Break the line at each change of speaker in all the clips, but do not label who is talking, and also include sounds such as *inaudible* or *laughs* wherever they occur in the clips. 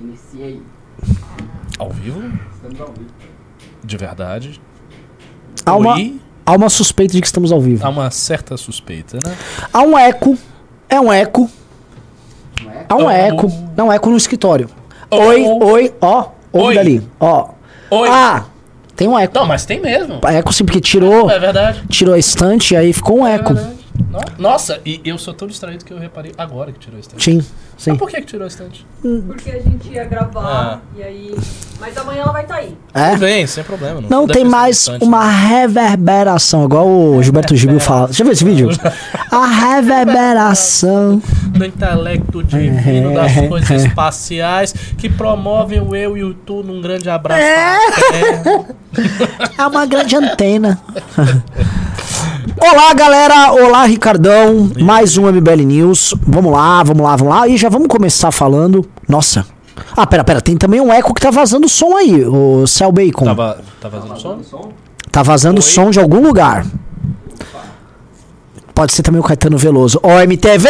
Iniciei.
Ao vivo?
Estamos ao vivo.
De verdade?
Há uma,
Oi?
há uma suspeita de que estamos ao vivo.
Há uma certa suspeita, né?
Há um eco. É um eco.
Não é?
Há um
Oh.
eco. É um eco no escritório.
Oh,
oi, oi, ó. Ouve
Oi.
dali. Ó.
Oi?
Ah, tem um eco.
Não, mas tem mesmo.
Eco sim, porque tirou,
É verdade.
tirou a estante e aí ficou um
É
eco.
verdade. No- Nossa, e eu sou tão distraído que eu reparei agora que tirou a estante.
Sim, sim.
Mas por que, que tirou a estante?
Porque a gente ia gravar
Ah.
e aí. Mas amanhã ela vai estar aí.
É?
Tudo bem, sem problema.
Não
deve
tem mais uma reverberação, igual o Gilberto Gil fala. Deixa eu ver esse vídeo. *laughs* A reverberação.
do intelecto divino das coisas espaciais que promovem o eu e o tu num grande abraço.
É. *laughs* É uma grande antena. *laughs* Olá, galera. Olá, Ricardão. Mais um MBL News. Vamos lá, vamos lá, vamos lá. E já vamos começar falando. Nossa. Ah, pera, pera. Tem também um eco que tá vazando som aí, o Cell Bacon.
Tava, tá vazando som?
Tá vazando
Oi?
som de algum lugar. Pode ser também o Caetano Veloso. Ô, MTV!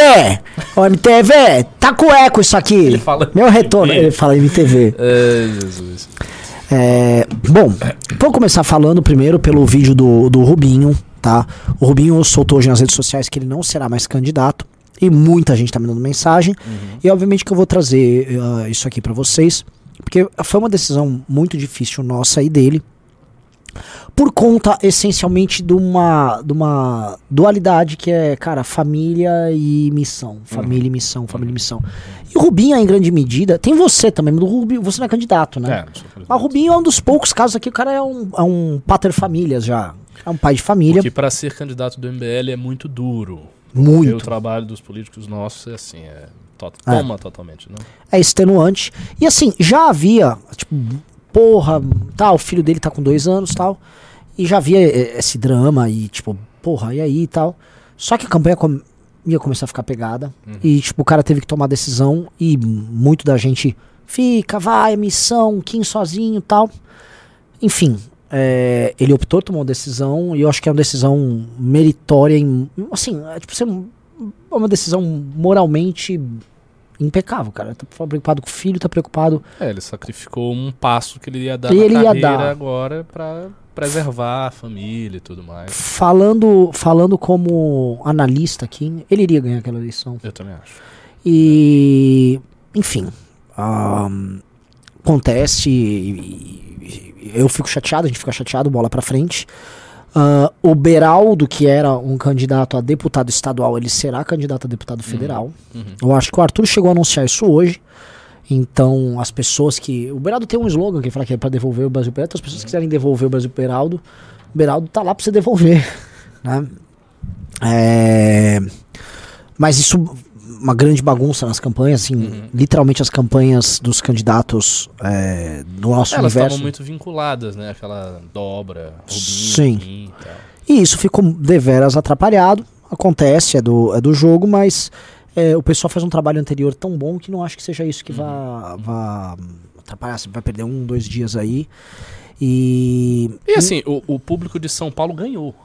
Ô, MTV! Tá com eco isso aqui.
Ele fala
Meu retorno. Ele fala MTV.
É, *laughs* Jesus.
É, bom, vou começar falando primeiro pelo vídeo do, do Rubinho, tá? O Rubinho soltou hoje nas redes sociais que ele não será mais candidato. E muita gente tá me dando mensagem. E obviamente que eu vou trazer ah, isso aqui pra vocês. Porque foi uma decisão muito difícil nossa e dele. Por conta, essencialmente, de uma, de uma dualidade que é, cara, família e missão. Família e missão, família e missão. E o Rubinho, em grande medida, tem você também, mas o Rubinho, você não é candidato, né?
É.
Mas o Rubinho é um dos poucos casos aqui, o cara é um, é um pater famílias já. É um pai de família.
Porque para ser candidato do MBL é muito duro.
Muito.
E o trabalho dos políticos nossos é assim, é. to-
É.
Toma totalmente, né?
É extenuante. E assim, já havia, tipo, porra, tá, o filho dele tá com dois anos tal. E já havia eh, esse drama e, tipo, porra, e aí e tal. Só que a campanha com- ia começar a ficar pegada. E, tipo, o cara teve que tomar decisão. E muito da gente fica, vai, missão, Kim sozinho e tal. Enfim, é, ele optou, tomou uma decisão. E eu acho que é uma decisão meritória. Em, assim, é, tipo, um- uma decisão moralmente impecável, cara. Tá preocupado com o filho, tá preocupado.
É, ele sacrificou um passo que ele ia dar
ele ia dar.
agora pra preservar a família e tudo mais.
Falando, falando como analista aqui, ele iria ganhar aquela eleição.
Eu também acho.
E, enfim, ahn, acontece. e- e- eu fico chateado, a gente fica chateado, bola pra frente. Ah, o Beraldo, que era um candidato a deputado estadual, ele será candidato a deputado federal.
uhum.
Eu acho que o Arthur chegou a anunciar isso hoje. Então, as pessoas que. O Beraldo tem um slogan que fala que é pra devolver o Brasil Beraldo. Então, as pessoas que quiserem devolver o Brasil Beraldo, o Beraldo tá lá pra você devolver. *laughs* Né? É, Mas isso, uma grande bagunça nas campanhas, assim,
Uhum.
literalmente as campanhas dos candidatos é, do nosso
Elas estavam
universo.
muito vinculadas, né? Aquela dobra, Rubinho,
Sim.
Kim e tal.
E isso ficou deveras atrapalhado. Acontece, é do, é do jogo, mas é, o pessoal faz um trabalho anterior tão bom que não acho que seja isso que vá, vá atrapalhar. Você vai perder um, dois dias aí. E.
E assim, o, o público de São Paulo ganhou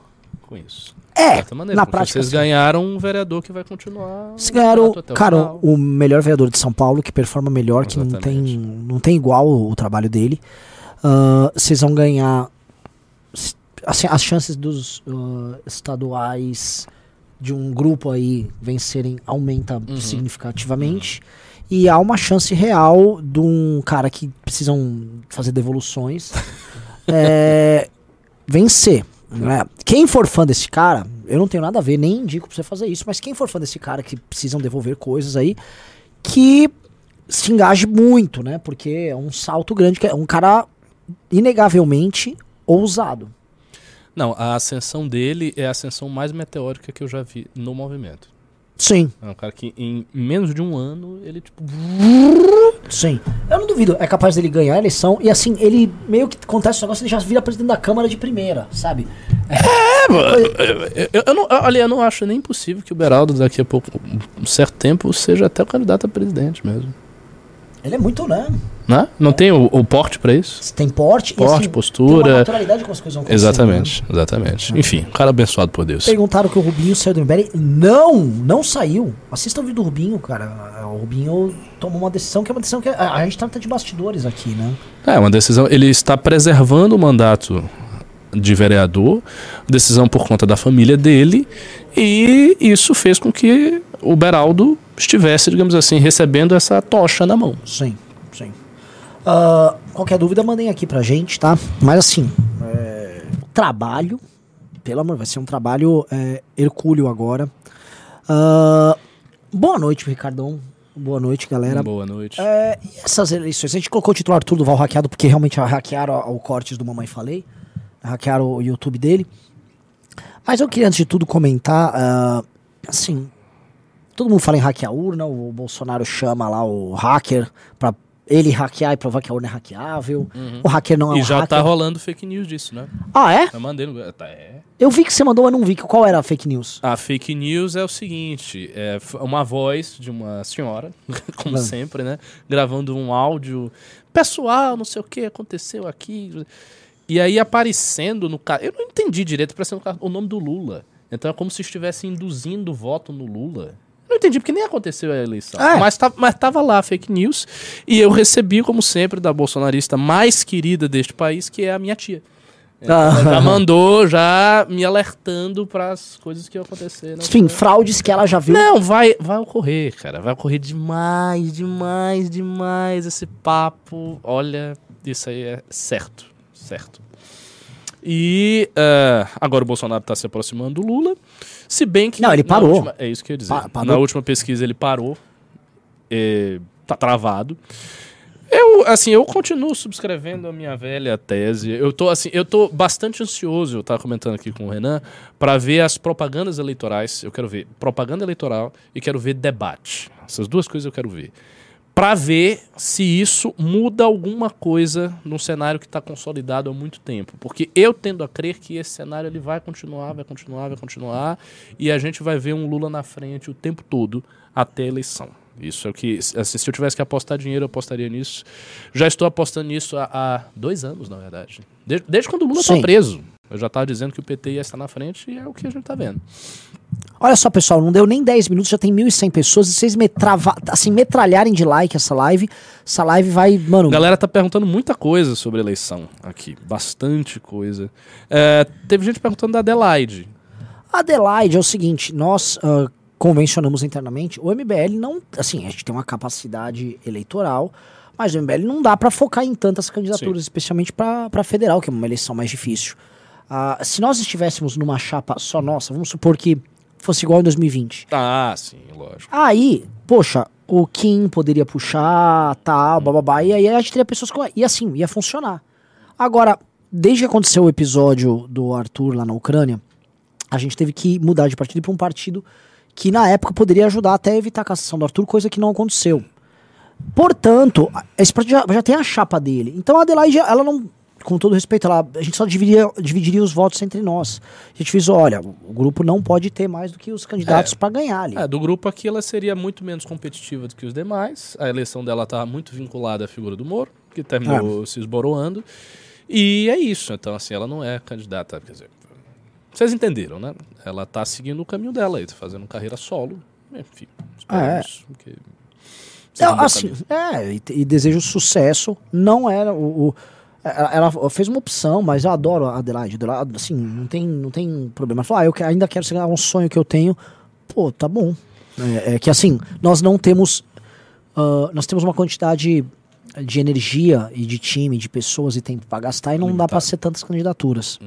com isso.
É,
maneira,
na prática.
vocês
sim.
ganharam um vereador que vai continuar.
Se ganharam,
o
cara,
final.
o melhor vereador de São Paulo, que performa melhor, que não tem,
Exatamente.
não tem igual o, o trabalho dele. Ah, Vocês vão ganhar. Assim, as chances dos ah, estaduais de um grupo aí vencerem aumenta
Uhum.
significativamente. E há uma chance real de um cara que precisam fazer devoluções é, *laughs* vencer. Né? Quem for fã desse cara, eu não tenho nada a ver, nem indico pra você fazer isso, mas quem for fã desse cara que precisam devolver coisas aí, que se engaje muito, né? Porque é um salto grande, é um cara inegavelmente ousado.
Não, a ascensão dele é a ascensão mais meteórica que eu já vi no movimento.
Sim,
É um cara que em menos de um ano ele, tipo.
sim. Eu não duvido, é capaz dele ganhar a eleição e assim, ele meio que acontece o negócio, ele já vira presidente da Câmara de primeira, sabe?
Eu, eu, eu não, olha, eu não acho nem possível que o Beraldo, daqui a pouco, um certo tempo, seja até o candidato a presidente mesmo.
Ele é muito, né?
Né? Não tem o, o porte pra isso?
Tem porte,
Porte,
Tem uma
postura.
naturalidade como as coisas vão
Exatamente, exatamente. Enfim, um cara abençoado por Deus.
né? Perguntaram que o Rubinho saiu do MBL. Não, não saiu. Assista o vídeo do Rubinho, cara. O Rubinho tomou uma decisão que é uma decisão que a, a gente trata de bastidores aqui, né?
É, uma decisão. Ele está preservando o mandato de vereador, decisão por conta da família dele, e isso fez com que o Beraldo estivesse, digamos assim, recebendo essa tocha na mão.
Sim, sim. Ah, qualquer dúvida, mandem aqui pra gente, tá? Mas assim, é, trabalho, pelo amor, vai ser um trabalho é, hercúleo agora. Ah, boa noite, Ricardão. Boa noite, galera.
Boa noite.
É, e essas eleições? A gente colocou o título Arthur Duval hackeado porque realmente hackearam o cortes do Mamãe Falei. Hackearam o YouTube dele. Mas eu queria, antes de tudo, comentar. ah, assim, todo mundo fala em hackear urna. O Bolsonaro chama lá o hacker pra ele hackear e provar que a urna é hackeável. O hacker não é
Uhum. E
um
já
hacker.
tá rolando fake news disso, né?
Ah, é?
Eu mandei no. Tá, é.
Eu vi que você mandou, mas não vi. Qual era a fake news?
A fake news é o seguinte: é uma voz de uma senhora, *laughs* como
Ah.
sempre, né? Gravando um áudio. Pessoal, não sei o que aconteceu aqui. E aí aparecendo no cara. Eu não entendi direito, aparecendo no o nome do Lula. Então é como se estivesse induzindo voto no Lula. Não entendi, porque nem aconteceu a eleição.
É.
Mas, tá, mas tava lá a fake news. E eu recebi, como sempre, da bolsonarista mais querida deste país, que é a minha tia. Então,
Ah.
já mandou, já me alertando para as coisas que iam acontecer. né?
Enfim, fraudes que ela já viu.
Não, vai, vai ocorrer, cara. Vai ocorrer demais, demais, demais esse papo. Olha, isso aí é certo. Certo. E eh, agora o Bolsonaro está se aproximando do Lula. Se bem que.
Não, ele parou.
última- é isso que eu ia dizer.
Pa-.
Na última pesquisa ele parou. eh, tá travado. Eu, assim, eu continuo subscrevendo a minha velha tese. Eu tô, assim, eu tô bastante ansioso, eu tava comentando aqui com o Renan, para ver as propagandas eleitorais. Eu quero ver propaganda eleitoral e quero ver debate. Essas duas coisas eu quero ver. Para ver se isso muda alguma coisa num cenário que está consolidado há muito tempo. Porque eu tendo a crer que esse cenário ele vai continuar, vai continuar, vai continuar, e a gente vai ver um Lula na frente o tempo todo até a eleição. Isso é o que. assim, se eu tivesse que apostar dinheiro, eu apostaria nisso. Já estou apostando nisso há, há dois anos, na verdade. Desde, desde quando o Lula está preso. Eu já estava dizendo que o PT ia estar na frente e é o que a gente está vendo.
Olha só, pessoal, não deu nem 10 minutos, já tem 1.100 pessoas. E vocês metrava, assim, metralharem de like essa live, essa live vai, mano.
A galera tá perguntando muita coisa sobre eleição aqui. Bastante coisa. É, teve gente perguntando da Adelaide.
Adelaide é o seguinte, nós ah, convencionamos internamente, o MBL não, assim, a gente tem uma capacidade eleitoral, mas o MBL não dá pra focar em tantas candidaturas, especialmente pra pra federal, que é uma eleição mais difícil. Ah, se nós estivéssemos numa chapa só nossa, vamos supor que fosse igual em 2020.
Ah, sim, lógico.
Aí, poxa, o Kim poderia puxar, tal, bababá, e aí a gente teria pessoas com. E assim, ia funcionar. Agora, desde que aconteceu o episódio do Arthur lá na Ucrânia, a gente teve que mudar de partido para um partido que na época poderia ajudar até a evitar a cassação do Arthur, coisa que não aconteceu. Portanto, esse partido já, já tem a chapa dele. Então a Adelaide, ela não. Com todo respeito, ela, a gente só dividiria, dividiria os votos entre nós. A gente fez, olha, o grupo não pode ter mais do que os candidatos para ganhar ali.
É, do grupo aqui ela seria muito menos competitiva do que os demais. A eleição dela estava muito vinculada à figura do Moro, que terminou se esboroando. E é isso. Então, assim, ela não é candidata. Quer dizer, vocês entenderam, né? Ela tá seguindo o caminho dela, aí, tá fazendo carreira solo. Enfim, esperamos que um
Não,
bom
assim, é, e, e desejo sucesso. Não era o. o- ela, ela fez uma opção, mas eu adoro a Adelaide. Adelaide, Assim, não tem, não tem problema. Ela falou, ah, eu que- ainda quero ser um sonho que eu tenho. Pô, tá bom. É, é que assim, nós não temos. ah, nós temos uma quantidade de energia e de time, de pessoas e tempo pra gastar e não dá pra
Limitado.
ser tantas candidaturas.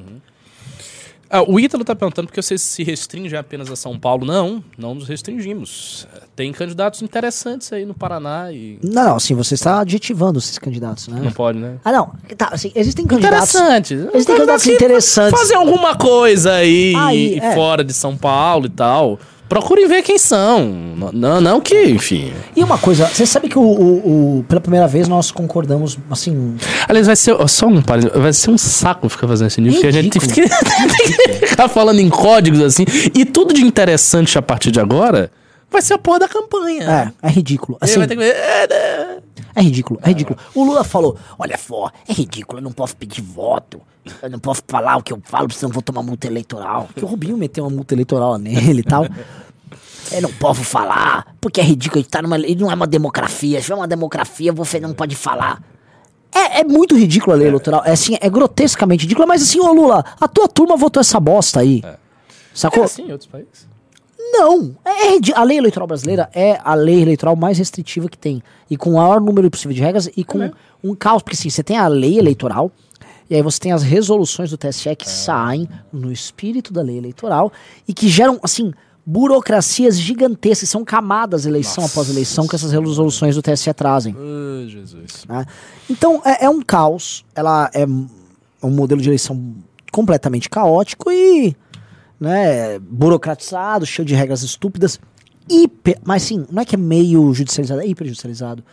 Ah, o Ítalo tá perguntando porque vocês se restringem apenas a São Paulo. Não, não nos restringimos. Tem candidatos interessantes aí no Paraná e.
Não, não, assim, você está adjetivando esses candidatos, né?
Não pode, né?
Ah, não. Tá, assim, existem candidatos.
Interessante.
Existem candidatos interessantes.
Fazer alguma coisa aí,
Aí, é.
fora de São Paulo e tal. Procurem ver quem são. Não, não, que, enfim.
E uma coisa, você sabe que o, o- o- pela primeira vez nós concordamos, assim,
Aliás, vai ser. Só um parênteses, Vai ser um saco ficar fazendo esse nível, porque a gente *laughs* tem que, ficar falando em códigos assim. E tudo de interessante a partir de agora vai ser a porra da campanha.
é, é ridículo.
Ele
Assim,
vai ter que ver. É?
É ridículo, é ridículo. O Lula falou: olha só, é ridículo, eu não posso pedir voto. Eu não posso falar o que eu falo, senão eu vou tomar multa eleitoral. Que o Rubinho meteu uma multa eleitoral nele e tal. *laughs* Eu não posso falar, porque é ridículo. Gente tá numa, ele não é uma democracia. Se é uma democracia, você não pode falar. É, é muito ridículo a lei eleitoral. É assim, é grotescamente ridículo. Mas assim, ô Lula, a tua turma votou essa bosta aí.
É
Sacou?
assim em outros países?
Não. É, é a lei eleitoral brasileira é a lei eleitoral mais restritiva que tem. E com o maior número possível de regras e com
mesmo?
um caos. Porque assim, você tem a lei eleitoral. E aí você tem as resoluções do TSE que saem no espírito da lei eleitoral e que geram, assim, burocracias gigantescas. São camadas eleição
Nossa.
após eleição que essas resoluções do TSE trazem.
Ai, Jesus.
né? Então é, é um caos, ela é um modelo de eleição completamente caótico e né, burocratizado, cheio de regras estúpidas. Hiper, mas sim, não é que é meio judicializado, é hiper judicializado.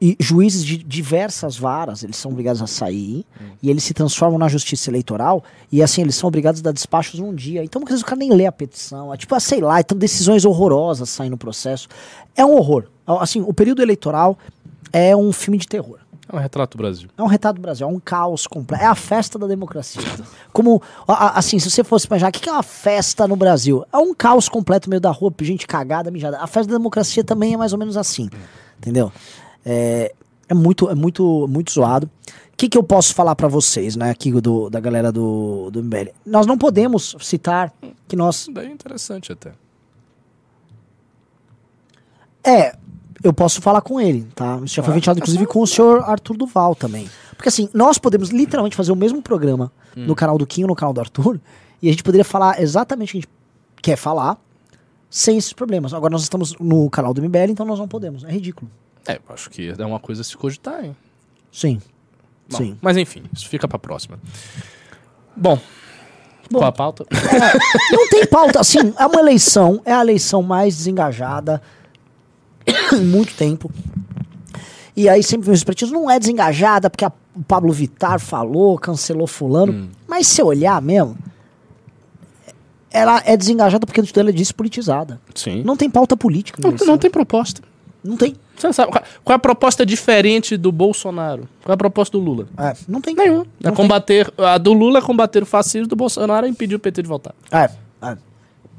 E juízes de diversas varas, eles são obrigados a sair e eles se transformam na justiça eleitoral e assim, eles são obrigados a dar despachos num dia. Então, muitas vezes o cara nem lê a petição. É tipo, ah, sei lá, então decisões horrorosas saem no processo. É um horror. Assim, o período eleitoral é um filme de terror.
É um retrato do Brasil.
É um retrato do Brasil, é um caos completo. É a festa da democracia. Como, assim, se você fosse imaginar, o que é uma festa no Brasil? É um caos completo no meio da rua, gente cagada, mijada. A festa da democracia também é mais ou menos assim. Entendeu? É, é muito, é muito, muito zoado. O que, que eu posso falar pra vocês, né, aqui do, da galera do, do MBL? Nós não podemos citar que nós.
Daí é interessante até.
É, eu posso falar com ele, tá? Isso já foi ventilado, inclusive, com o senhor Arthur Duval também. Porque assim, nós podemos literalmente fazer o mesmo programa
Hum.
no canal do Kim ou no canal do Arthur, e a gente poderia falar exatamente o que a gente quer falar, sem esses problemas. Agora nós estamos no canal do MBL, então nós não podemos. É ridículo.
É, eu acho que é uma coisa a se cogitar, hein?
Sim.
Bom,
Sim.
Mas enfim, isso fica pra próxima. Bom,
Bom.
qual a pauta?
Não tem pauta, assim, é uma eleição, é a eleição mais desengajada *coughs* muito tempo. E aí sempre vem os partidos, não é desengajada porque a- o Pablo Vittar falou, cancelou fulano.
Hum.
Mas se olhar mesmo, ela é desengajada porque antes dela é despolitizada.
Sim.
Não tem pauta política.
Não, não tem proposta.
Não tem.
Você sabe, qual, qual é a proposta diferente do Bolsonaro? Qual é a proposta do Lula?
É, não tem.
Nenhuma. É
tem.
combater, a do Lula é combater o fascismo, do Bolsonaro é impedir o PT de voltar.
É, é,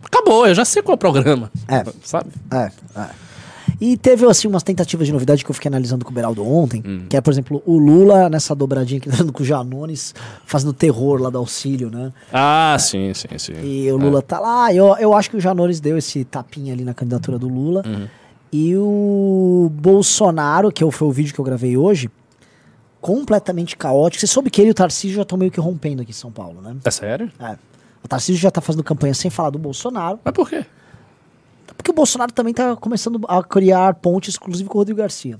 Acabou, eu já sei qual é o programa.
É.
Sabe?
é, é. E teve, assim, umas tentativas de novidade que eu fiquei analisando com o Beraldo ontem,
Hum.
que é, por exemplo, o Lula nessa dobradinha que tá dando com o Janones, fazendo terror lá do auxílio, né?
Ah, sim, sim, sim.
E o Lula tá lá, eu, eu acho que o Janones deu esse tapinha ali na candidatura do Lula.
Uhum.
E o Bolsonaro, que foi o vídeo que eu gravei hoje, completamente caótico. Você soube que ele e o Tarcísio já estão meio que rompendo aqui em São Paulo, né?
É sério?
É. O Tarcísio já tá fazendo campanha sem falar do Bolsonaro,
Mas por quê?
Porque o Bolsonaro também tá começando a criar pontes, inclusive com o Rodrigo Garcia.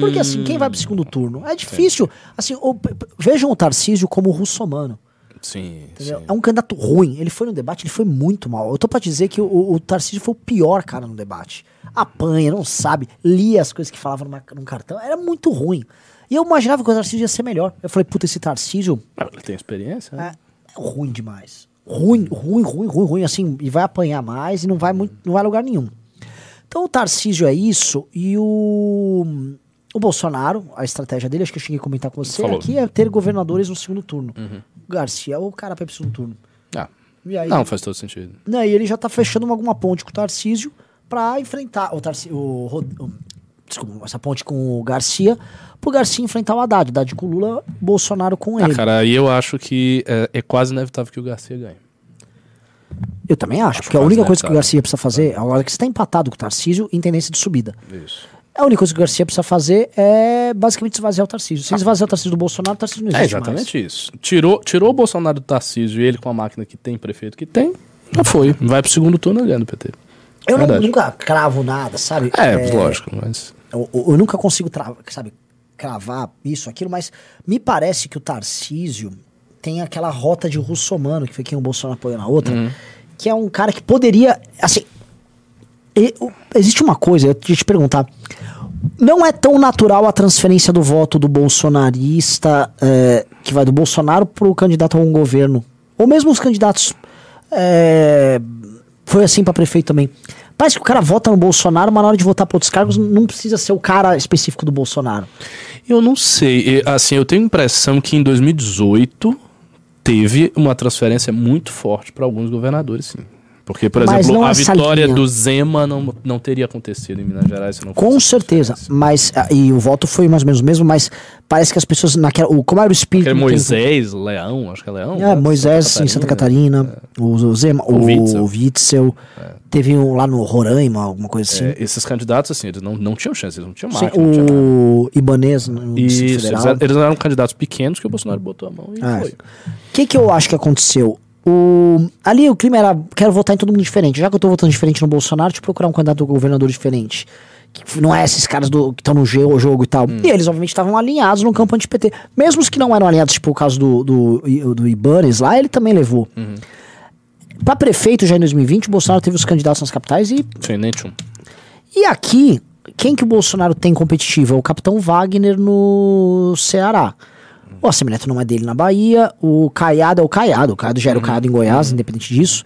Porque assim, quem vai pro segundo turno? É difícil. Assim, o- vejam o Tarcísio como russomano.
Sim, sim.
É um candidato ruim. Ele foi no debate, ele foi muito mal. Eu tô pra dizer que o, o Tarcísio foi o pior cara no debate. Apanha, não sabe, lia as coisas que falava numa, num cartão. Era muito ruim. E eu imaginava que o Tarcísio ia ser melhor. Eu falei, puta, esse Tarcísio
Ah, Ele tem experiência? né?
é, é ruim demais. Ruim, ruim, ruim, ruim, ruim, assim, e vai apanhar mais e não vai, muito, não vai a lugar nenhum. Então o Tarcísio é isso e o, o Bolsonaro, a estratégia dele, acho que eu cheguei a comentar com você
Falou.
aqui, é ter governadores no segundo turno. O Garcia é o cara para segundo turno.
Ah,
aí,
não, faz todo sentido.
né, e ele já tá fechando uma- alguma ponte com o Tarcísio pra enfrentar o Tarcísio, o, o- desculpa, essa ponte com o Garcia, pro Garcia enfrentar o Haddad, Haddad com o Lula, Bolsonaro com
Ah,
ele.
cara, aí eu acho que é, é quase inevitável que o Garcia ganhe.
Eu também acho,
Acho
porque a única coisa que o. Garcia precisa fazer, agora que você está empatado com o Tarcísio em tendência de subida,
Isso.
a única coisa que o Garcia precisa fazer é basicamente esvaziar o Tarcísio. Se esvaziar o Tarcísio do Bolsonaro, o Tarcísio não
É
existe
exatamente isso. Tirou, tirou o Bolsonaro do Tarcísio e ele com a máquina que tem, prefeito que tem, já foi. Vai pro segundo turno ganhando o PT.
mais. Eu
Verdade.
nunca cravo nada, sabe?
É, lógico, mas.
Eu, eu- nunca consigo, sabe, cravar isso, aquilo, mas me parece que o Tarcísio tem aquela rota de russomano, que foi quem o Bolsonaro apoiou na outra,
Uhum.
que é um cara que poderia, assim, o- existe uma coisa, eu ia te perguntar, não é tão natural a transferência do voto do bolsonarista, é, que vai do Bolsonaro pro candidato a um governo, ou mesmo os candidatos, é, foi assim para prefeito também, Parece que o cara vota no Bolsonaro, mas na hora de votar para outros cargos não precisa ser o cara específico do Bolsonaro.
Eu não sei. Assim, eu tenho a impressão que em 2018 teve uma transferência muito forte para alguns governadores, sim. Porque, por
Mas
exemplo, a vitória
linha.
do Zema não, não teria acontecido em Minas Gerais se não
Com certeza. Mas, ah, e o voto foi mais ou menos o mesmo, mas parece que as pessoas naquela. O, como era o espírito.
Aquele
do tempo-
Moisés, Leão, acho que é Leão.
É,
né?
Moisés em Santa Catarina, o, o Zema, o,
O Witzel.
o Witzel, teve um lá no Roraima, alguma coisa assim.
É, esses candidatos, assim, eles não, não tinham chance, eles não tinham
Sim,
não tinha nada.
o Ibanez no
Isso, eles eram, eles eram candidatos pequenos que o Bolsonaro botou a mão e
É.
foi.
O que, que eu acho que aconteceu? O, ali o clima era, quero votar em todo mundo diferente. Já que eu tô votando diferente no Bolsonaro, deixa eu procurar um candidato governador diferente. Que não é esses caras do, que estão no jogo, jogo e tal.
Hum.
E eles, obviamente, estavam alinhados no campo anti-PT. Mesmo os que não eram alinhados, tipo o caso do, do, do Ibanez lá, ele também levou.
Uhum.
Pra prefeito, já em 2020, o Bolsonaro teve os candidatos nas capitais e
Sim, nem tinha um.
e aqui, quem que o Bolsonaro tem competitivo? É o Capitão Wagner no Ceará. O Assemineto não é dele na Bahia. O Caiado é o Caiado. O Caiado já era o Caiado em Goiás, independente disso.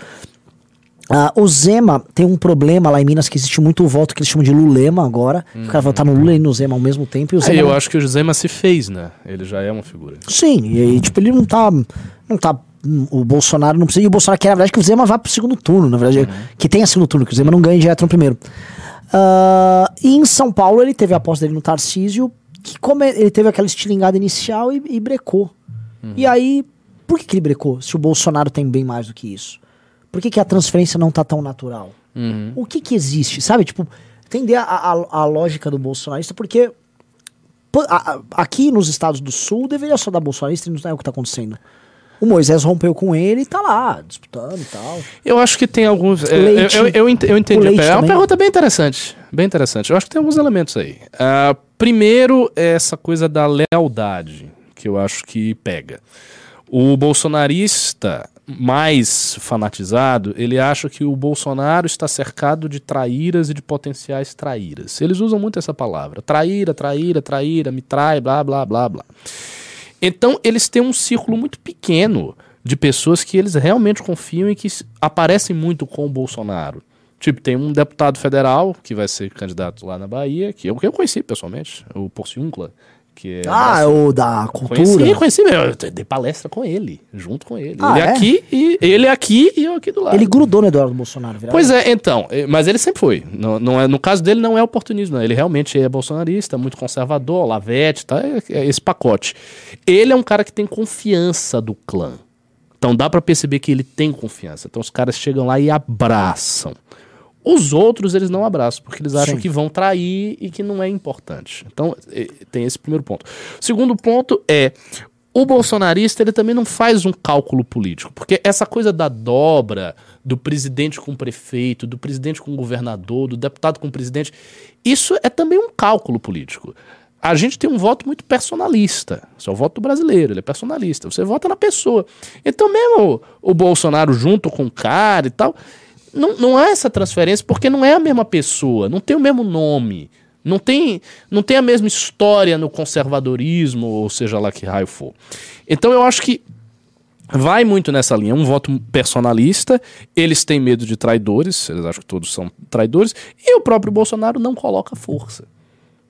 Ah, o Zema tem um problema lá em Minas que existe muito o voto que eles chamam de Lulema agora. O cara votar no Lula e no Zema ao mesmo tempo. E o
Aí
Zema
eu
não-
acho que o Zema se fez, né? Ele já é uma figura.
Sim, e aí, tipo, ele não tá. Não tá. O Bolsonaro não precisa. E o Bolsonaro quer, na verdade, que o Zema vá pro segundo turno, na verdade. Que tenha segundo turno, que o Zema não ganhe direto no primeiro. Ah, e em São Paulo ele teve a aposta dele no Tarcísio, que como ele teve aquela estilingada inicial e, e brecou. E aí, por que, que ele brecou? Se o Bolsonaro tem bem mais do que isso? Por que, que a transferência não tá tão natural?
Uhum.
O que que existe? Sabe, tipo, entender a, a, a lógica do bolsonarista, porque a- aqui nos estados do sul deveria só dar bolsonarista e não é o que tá acontecendo. O Moisés rompeu com ele e tá lá, disputando e tal.
Eu acho que tem alguns. é,
Leite.
eu, eu, eu ent- eu entendi. É uma
também.
pergunta bem interessante. Bem interessante. Eu acho que tem alguns elementos aí. Ah, primeiro, essa coisa da lealdade, que eu acho que pega. O bolsonarista mais fanatizado, ele acha que o Bolsonaro está cercado de traíras e de potenciais traíras. Eles usam muito essa palavra. Traíra, traíra, traíra, me trai, blá, blá, blá, blá. Então, eles têm um círculo muito pequeno de pessoas que eles realmente confiam e que aparecem muito com o Bolsonaro. Tipo, tem um deputado federal que vai ser candidato lá na Bahia, que eu, que eu conheci pessoalmente, o Porciúncula, que é...
Ah, é o da cultura.
Conheci, conheci mesmo. Eu dei palestra com ele, junto com ele.
Ah,
ele
é?
aqui e ele aqui e eu aqui do lado.
Ele grudou no Eduardo Bolsonaro, virar.
Pois é, então, eh, mas ele sempre foi. No, não é, no caso dele, não é oportunismo, não. ele realmente é bolsonarista, muito conservador, Lavete, tá? É, é esse pacote. Ele é um cara que tem confiança do clã. Então dá pra perceber que ele tem confiança. Então os caras chegam lá e abraçam. Os outros eles não abraçam, porque eles acham
Sim.
que vão trair e que não é importante. Então tem esse primeiro ponto. O segundo ponto é o bolsonarista ele também não faz um cálculo político, porque essa coisa da dobra do presidente com o prefeito, do presidente com o governador, do deputado com o presidente, isso é também um cálculo político. A gente tem um voto muito personalista. Isso é o voto do brasileiro, ele é personalista. Você vota na pessoa. Então, mesmo o, o Bolsonaro junto com o cara e tal, não, não há essa transferência porque não é a mesma pessoa, não tem o mesmo nome. Não tem, não tem a mesma história no conservadorismo, ou seja lá que raio for. Então eu acho que vai muito nessa linha, um voto personalista, eles têm medo de traidores, eles acham que todos são traidores, e o próprio Bolsonaro não coloca força.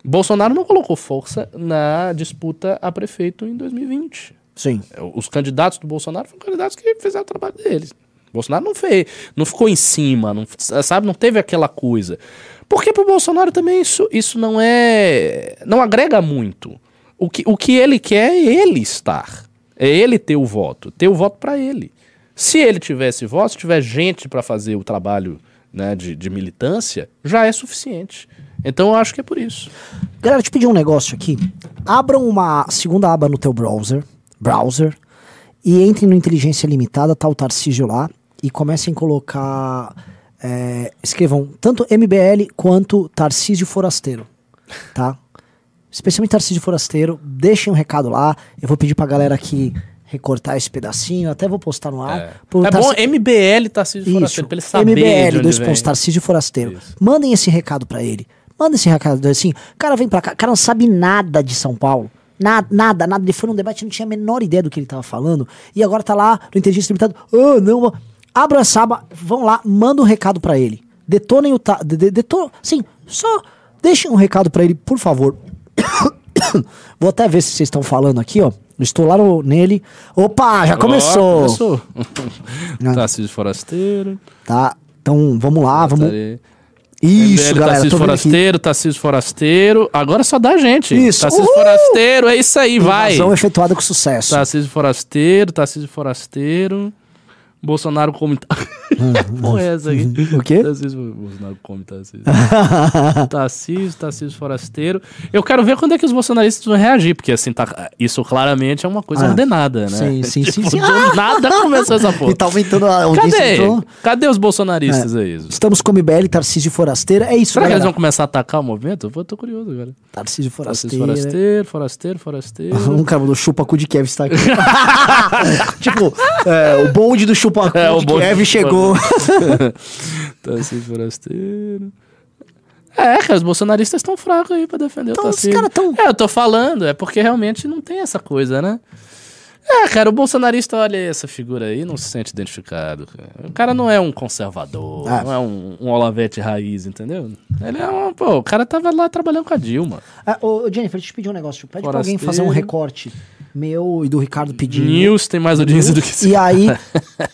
Bolsonaro não colocou força na disputa a prefeito em 2020.
Sim.
Os candidatos do Bolsonaro foram candidatos que fizeram o trabalho deles. Bolsonaro não fez, não ficou em cima, não, sabe, não teve aquela coisa. Porque pro Bolsonaro também isso, isso não é, não agrega muito. O que, o que ele quer é ele estar, é ele ter o voto, ter o voto para ele. Se ele tivesse voto, se tiver gente para fazer o trabalho né, de, de militância, já é suficiente. Então eu acho que é por isso.
Galera, te pedir um negócio aqui. Abram uma segunda aba no teu browser, browser e entrem no Inteligência Limitada, tá o Tarcísio lá, e comecem a colocar. é, escrevam tanto MBL quanto Tarcísio Forasteiro, tá? Especialmente Tarcísio Forasteiro, deixem um recado lá. Eu vou pedir pra galera aqui recortar esse pedacinho, até vou postar no ar.
É,
Pro
é
Tarci-
bom MBL Tarcísio
isso,
Forasteiro, pra ele saber de
MBL,
onde
dois pontos, Tarcísio Forasteiro.
Isso.
Mandem esse recado pra ele. Manda esse recado assim, cara, vem pra cá. Cara, não sabe nada de São Paulo. Nada, nada, nada. Ele foi num debate, não tinha a menor ideia do que ele tava falando. E agora tá lá no Inteligência Limitada. Ah, não. Abra essa aba, vão lá, manda um recado pra ele. detonem o. Ta, de, de, deton, sim, só deixem um recado pra ele, por favor. *coughs* Vou até ver se vocês estão falando aqui, ó. Estou lá no- nele. Opa, já começou.
Ó, começou.
Ah. *laughs*
Tarcísio Forasteiro.
Tá, então vamos lá, vamos. Isso,
MBL,
galera,
Tarcísio. Forasteiro, Tarcísio Forasteiro. Agora só dá gente.
Isso,
Tarcísio
uhul!
Forasteiro, é isso aí, vai.
Invasão efetuada com sucesso.
Tarcísio Forasteiro, Tarcísio Forasteiro. болсо нары *laughs* Porra, é essa aqui?
O quê?
Tarcísio, Bolsonaro come Tarcísio. Tarcísio, Tarcísio Forasteiro. Eu quero ver quando é que os bolsonaristas vão reagir, porque assim, tá, isso claramente é uma coisa
Ah,
ordenada, né?
sim, sim, *laughs* sim,
Tipo,
sim.
Do nada começou essa porra. *laughs*
E tá aumentando a audiência.
Cadê?
então-
Cadê os bolsonaristas aí?
Estamos com o MBL, Tarcísio Forasteiro. É isso,
Será que eles
galera.
vão começar a atacar o movimento? Eu tô curioso agora.
Tarcísio
Tarcísio
Forasteiro.
Forasteiro, Forasteiro, Forasteiro. *laughs*
Um cara do chupa cu de Kev está aqui. tipo, é, o bonde do chupa cu
É,
de Kev chegou. *laughs*
Tarcísio Forasteiro. É, cara, os bolsonaristas estão fracos aí pra defender
Então,
o
os
Tarcísio.
caras tão-
É, eu tô falando, é porque realmente não tem essa coisa, né? É, cara, o bolsonarista olha essa figura aí não se sente identificado. Cara. O cara não é um conservador,
Ah.
não é um, um Olavete raiz, entendeu? Ele é um. Pô, o cara tava lá trabalhando com a Dilma.
Ah, ô, Jennifer, deixa eu te pedir um negócio. Pede pra alguém
Forasteiro.
fazer um recorte meu e do Ricardo pedindo.
News tem mais audiência do que
E aí,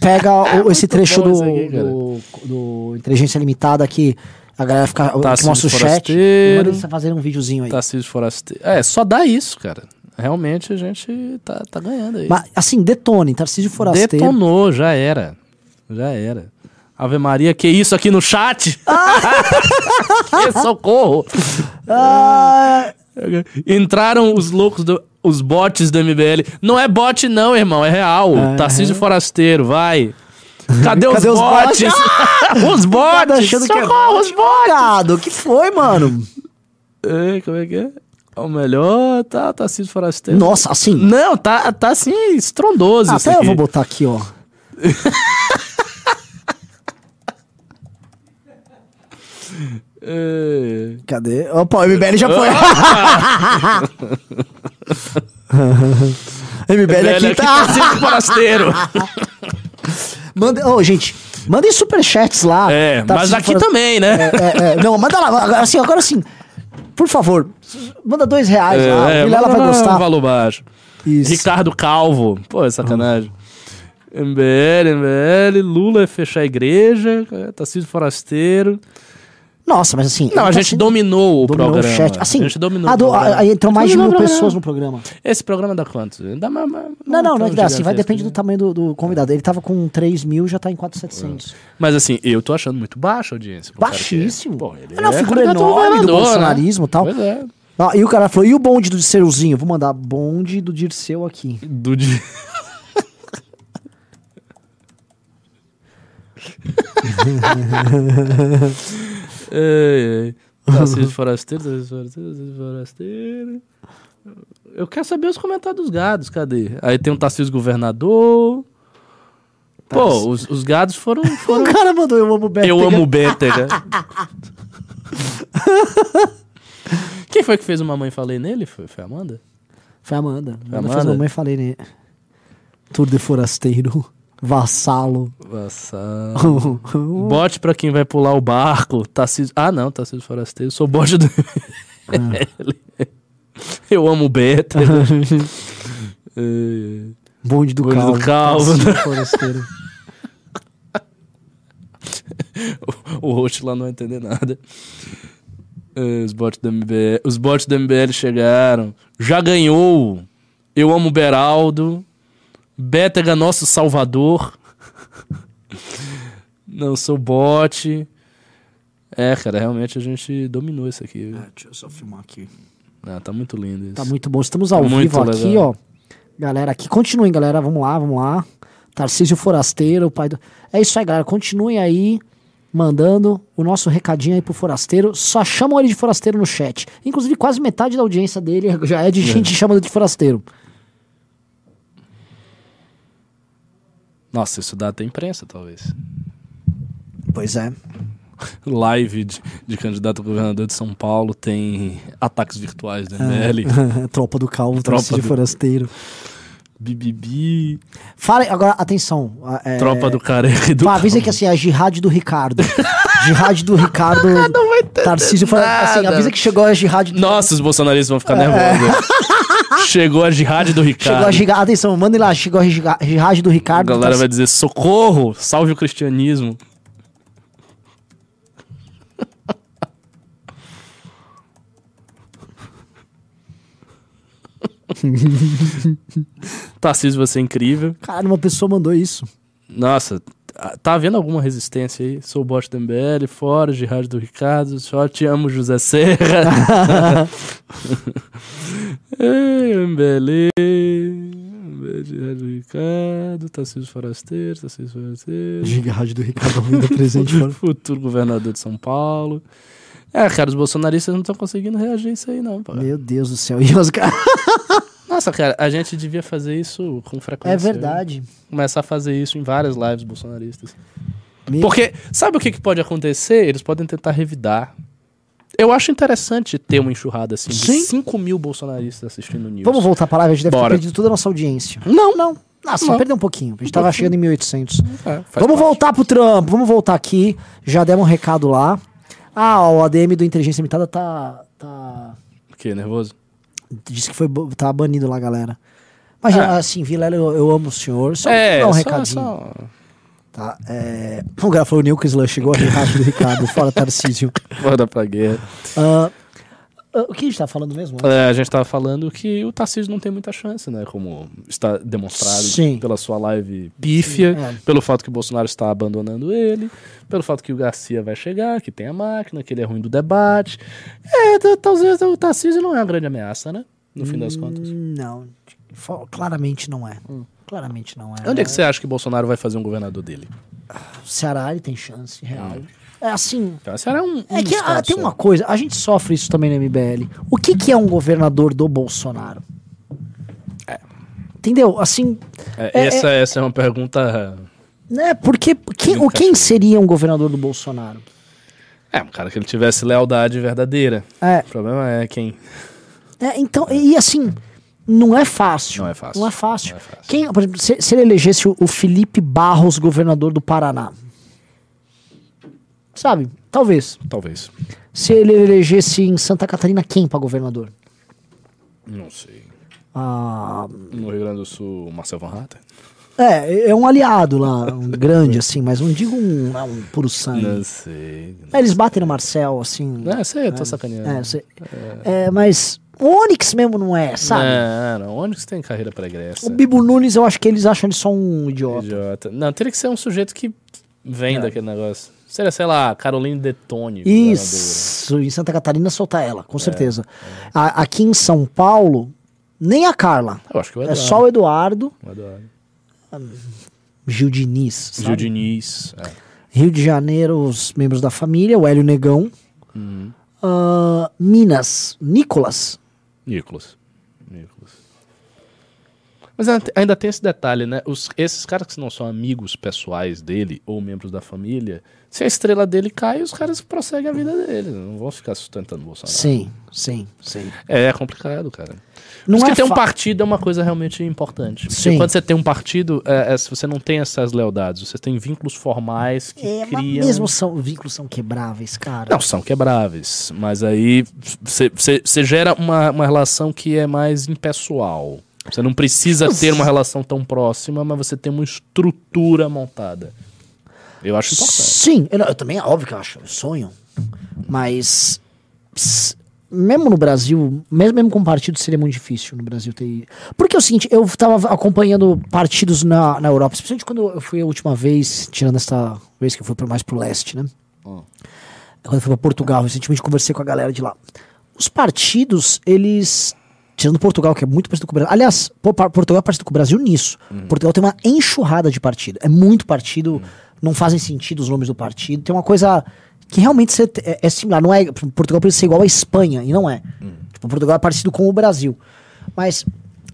pega o- *laughs* esse trecho do,
isso aqui,
do, do Inteligência Limitada que a galera fica. que
Tarcísio
mostra o chat. Manda eles fazerem um videozinho aí.
Tarcísio Forasteiro. É, só dá isso, cara. Realmente a gente tá, tá ganhando aí.
Mas, assim, detone, Tarcísio Forasteiro.
Detonou, já era. Já era. Ave Maria, que isso aqui no chat? *laughs* que socorro!
Ah,
Entraram os loucos, do, os bots do MBL. Não é bot não, irmão, é real.
É.
Tarcísio Forasteiro, vai. Cadê, os *laughs*
Cadê os
bots?
bots? *laughs*
os
Tá
bots!
achando que é
socorro, os bots!
O que foi, mano?
É, como é que é? O melhor tá Tarcísio Forasteiro.
Nossa, assim.
Não, tá, tá assim, estrondoso
Até eu
aqui.
vou botar aqui, ó. *laughs*
É.
Cadê? Opa, o MBL já foi. *laughs* MBL aqui
Velho,
tá.
Tarcísio Forasteiro. *laughs*
Manda, ô, gente, mandem superchats lá.
É,
Tá,
mas
se
aqui também, né?
É, é, não, manda lá. Agora assim, agora sim. Por favor, manda dois reais lá.
É,
Vilela vai gostar.
Valor baixo.
Isso.
Ricardo Calvo. Pô, é sacanagem. MBL, MBL, Lula é fechar a igreja, Tarcísio Forasteiro.
Nossa, mas assim.
Não, a gente
assim,
dominou o
dominou
programa.
o chat. Assim,
a gente dominou
ah,
o
do-
programa.
aí entrou mais de mil pessoas no programa.
Esse programa dá quanto? Dá mais, mais-
Não, não, não é que dá, assim, vai
gigantesco,
depende do
né?
tamanho do, do convidado. Ele tava com 3 mil, já tá em 4,700.
Mas assim, eu tô achando muito baixa a audiência. é-
Baixíssimo.
Pô, ele
É uma
é
figura
candidato a
enorme do
né?
bolsonarismo e tal.
Pois é.
Ah, e o cara falou, e o bonde do Dirceuzinho? Vou mandar bonde do Dirceu aqui.
Do dia. *laughs* *laughs* ei, ei. Tarcísio *laughs* Forasteiro, Tarcísio Forasteiro, Forasteiro. Eu quero saber os comentários dos gados, cadê? Aí tem um Tarcísio Governador. Pô, os, os gados foram. *laughs*
O
foram...
cara mandou, eu amo o Beto.
Eu amo o Bétega. *laughs* Quem foi que fez o Mamãe Falei nele? Foi, foi a Amanda?
Foi a Amanda.
Foi a
Amanda fez
Amanda?
mamãe falei, né? Tour de forasteiro. Vassalo.
Vassalo. *laughs* Bote pra quem vai pular o barco. Tarcísio... Ah, não, Tarcísio Forasteiro. Sou bote do. *laughs* Eu amo o Beta. *laughs* É,
Bonde do
Bonde do
calvo.
calvo.
Tarcísio forasteiro.
o host lá não vai entender nada. É, Os bots do MBL. Os bots do MBL chegaram. Já ganhou. Eu amo o Beraldo. Bétega, nosso salvador. Não sou bot. É, cara, realmente a gente dominou isso aqui. viu?
Deixa eu só filmar aqui.
Ah, tá muito lindo isso.
Tá muito bom. Estamos ao
muito
vivo aqui,
legal.
ó. Galera, aqui. Continuem, galera. Vamos lá, vamos lá. Tarcísio Forasteiro, o pai do. É isso aí, galera. Continuem aí mandando o nosso recadinho aí pro Forasteiro. Só chamam ele de Forasteiro no chat. Inclusive, quase metade da audiência dele já é de gente chamando de Forasteiro.
Nossa, isso dá até imprensa, talvez.
Pois é.
Live de, de candidato a governador de São Paulo tem ataques virtuais do MBL. *laughs*
Tropa do Calvo,
Tropa do-
Forasteiro.
Bibibi.
Fala, agora, atenção. é,
Tropa do Careca e do.
Avisa que assim, é a jihad do Ricardo. *laughs* Jihad do Ricardo *laughs* Tarcísio falando assim, avisa que chegou a Jihad do
Nossa, os bolsonaristas vão ficar nervosos. Chegou a jihad do Ricardo.
Chegou a Jihad, atenção, mandem lá, chegou a Jihad do
A
Ricardo.
galera vai
Tarcísio.
dizer socorro, salve o cristianismo. *laughs* Tarcísio, você é incrível.
Cara, uma pessoa mandou isso.
Nossa, tá- tá havendo alguma resistência aí? Sou o bot do MBL, fora, Jihad do Ricardo, só te amo, José Serra. *laughs* Ei, MBL, MBL, Jihad do Ricardo, Tarcísio Forasteiro, Tarcísio Forasteiro.
Jihad do Ricardo ouvindo presente. *laughs*
Futuro governador de São Paulo. É, cara, os bolsonaristas não estão conseguindo reagir a isso aí, não, pô.
Meu Deus do céu. E os caras. *laughs*
Nossa, cara, a gente devia fazer isso com frequência.
É verdade.
Começar a fazer isso em várias lives bolsonaristas.
Meu-
Porque, sabe o que, que pode acontecer? Eles podem tentar revidar. Eu acho interessante ter uma enxurrada assim
Sim.
de 5 mil bolsonaristas assistindo o News.
Vamos voltar para lá, a gente deve
Bora.
ter perdido toda a nossa audiência.
Não,
Não. Nossa,
Não.
perdeu um pouquinho. A gente tava chegando em 1800.
É,
Vamos
parte.
voltar pro trampo, vamos voltar aqui. Já demos um recado lá. Ah, o ADM do Inteligência Limitada tá. tá
O quê? Nervoso?
Disse que foi, tá banido lá, galera. Mas,
É.
assim, Vilela, eu, eu amo o senhor. Só
é,
dar um
só-
recadinho.
só-
Tá, é... O cara falou, o Slan chegou a rir rápido, Ricardo, fora Tarcísio.
Bora pra guerra.
Ah, o que a gente tá falando mesmo?
É, a gente tava falando que o Tarcísio não tem muita chance, né? Como está demonstrado
Sim.
pela sua live pífia,
É.
pelo fato que o Bolsonaro está abandonando ele, pelo fato que o Garcia vai chegar, que tem a máquina, que ele é ruim do debate. É, talvez o Tarcísio não é uma grande ameaça, né? No fim das contas.
Hum, Não, claramente não é. Claramente não é.
Onde é que você acha que o Bolsonaro vai fazer um governador dele?
O Ceará ele tem chance, real. É assim.
Então, era um. um
É que ah,
estado
tem uma coisa, a gente sofre isso também no MBL. O que, que é um governador do Bolsonaro? Entendeu? Assim,
É,
é-
essa, essa é uma pergunta.
né? Porque quem, o quem seria um governador do Bolsonaro?
É, um cara que ele tivesse lealdade verdadeira.
É,
O problema é quem.
é, então, e assim, não é fácil.
Não é fácil.
Não é fácil.
Não é fácil.
Quem, por exemplo, se, se ele elegesse o, o Felipe Barros governador do Paraná. Sabe? Talvez.
Talvez.
Se ele elegesse em Santa Catarina quem para governador?
Não sei.
Ah,
No Rio Grande do Sul, Marcel Van Hatten?
é, é um aliado lá, um grande assim, mas não digo um, não, um puro sangue.
Não sei.
É, eles batem no Marcel, assim.
Não, sei, eu tô sacaneando.
É, sei. É, mas o Onyx mesmo não é, sabe?
Não, não. Que você tem carreira pregressa?
O Bibo Nunes, eu acho que eles acham ele só um idiota.
Idiota. Não, teria que ser um sujeito que vem daquele negócio. Seria, sei lá, Caroline Detone.
Isso, em Santa Catarina soltar ela, com certeza. A- aqui em São Paulo, nem a Carla.
Eu acho que o
É
Eduardo.
só o Eduardo,
O Eduardo.
Gil Diniz. sabe?
Gil Diniz. É.
Rio de Janeiro, os membros da família, o Hélio Negão.
Uhum.
Ah, Minas, Nicolas.
Nicolas. Nicolas. Mas ainda- ainda tem esse detalhe, né? Os, esses caras que não são amigos pessoais dele ou membros da família, se a estrela dele cai, os caras prosseguem a vida dele. Não vão ficar sustentando o Bolsonaro.
Sim, sim, sim.
É, é complicado, cara.
Não
Por isso
é
ter um partido é uma coisa realmente importante. Porque
Sim.
quando você tem um partido, é, é, se você não tem essas lealdades, você tem vínculos formais que
É, mas
criam...
mesmo são, vínculos são quebráveis, cara.
Não, são quebráveis, mas aí você gera uma, uma relação que é mais impessoal. Você não precisa ter uma relação tão próxima, mas você tem uma estrutura montada. Eu acho importante.
Sim, eu, eu também, óbvio que eu acho, eu sonho. Mas, mesmo no Brasil, mesmo, mesmo com partido, seria muito difícil no Brasil ter. Porque é o seguinte, eu tava acompanhando partidos na, na Europa, especialmente quando eu fui a última vez, tirando essa vez que eu fui mais pro leste, né? Quando eu fui pra Portugal, recentemente conversei com a galera de lá. Os partidos, eles. Tirando Portugal, que é muito parecido com o Brasil. Aliás, Portugal é parecido com o Brasil nisso. Portugal tem uma enxurrada de partido. É muito partido, não fazem sentido os nomes do partido. Tem uma coisa que realmente cê é, é similar. Não é, Portugal precisa ser igual à Espanha, e não é. Tipo, Portugal é parecido com o Brasil. Mas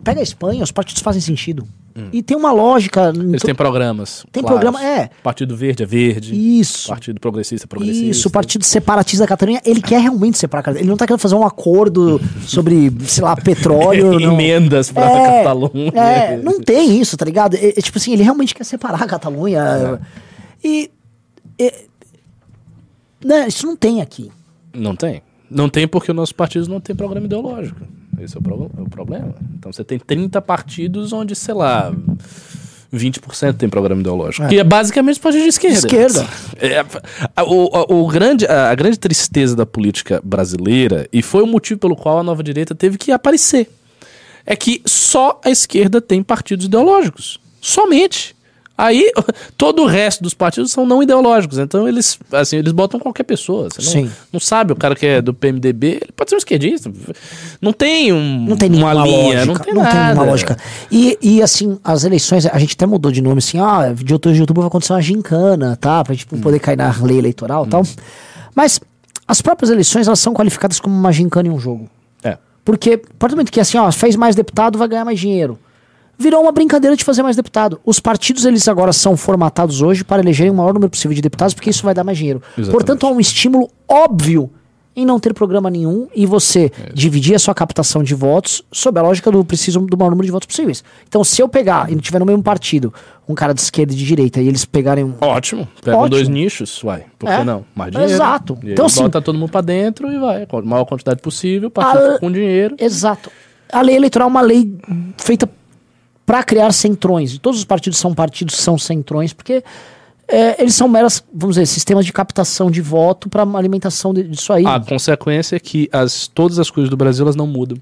pega a Espanha, os partidos fazem sentido. E tem uma lógica. em
Eles
to-
têm programas.
Tem
claros.
programa, é.
Partido Verde é verde.
Isso.
Partido Progressista é progressista.
Isso, o Partido Separatista da Catalunha, ele quer realmente separar a Catalunha. Ele não tá querendo fazer um acordo sobre, sei lá, petróleo. *laughs* não.
Emendas pra
É,
Catalunha.
É, não tem isso, tá ligado? É, é tipo assim, ele realmente quer separar a Catalunha.
É.
E. é, né, isso não tem aqui.
Não tem. Não tem porque os nossos partidos não têm programa ideológico. Esse é o, pro- é o problema. Então você tem 30 partidos onde, sei lá, 20% tem programa ideológico.
É.
Que é basicamente os partidos de esquerda.
Esquerda.
É, a, o, o grande, a, a grande tristeza da política brasileira, e foi o motivo pelo qual a nova direita teve que aparecer, é que só a esquerda tem partidos ideológicos. Somente. Aí, *laughs* todo o resto dos partidos são não ideológicos. Então, eles, assim, eles botam qualquer pessoa. Você não,
Sim.
não sabe, o cara que é do PMDB, ele pode ser um esquerdista. Não tem um,
Não tem
uma
nenhuma
linha,
lógica.
não tem nada.
nenhuma lógica. E, e assim, as eleições, a gente até mudou de nome assim, ah, de outubro de outubro vai acontecer uma gincana, tá? Pra gente
Hum.
poder cair na lei eleitoral e tal. Mas as próprias eleições, elas são qualificadas como uma gincana em um jogo.
É.
Porque, a partir do momento que assim, ó, fez mais deputado, vai ganhar mais dinheiro. Virou uma brincadeira de fazer mais deputado. Os partidos, eles agora são formatados hoje para elegerem o maior número possível de deputados, porque isso vai dar mais dinheiro.
Exatamente.
Portanto, há um estímulo óbvio em não ter programa nenhum e você
É.
dividir a sua captação de votos sob a lógica do preciso do maior número de votos possíveis. Então, se eu pegar e não tiver no mesmo partido um cara de esquerda e de direita e eles pegarem um.
Ótimo. Pegam
Ótimo.
dois nichos, uai. Por que
É.
não? Mais dinheiro.
Exato.
E
Então, assim-
bota todo mundo pra dentro e vai. Maior quantidade possível, partido
A-
com dinheiro.
Exato. A lei eleitoral é uma lei feita para criar centrões. E todos os partidos são partidos são centrões, porque é, eles são meras, vamos dizer, sistemas de captação de voto para alimentação de- disso aí.
A consequência é que as, todas as coisas do Brasil elas não mudam.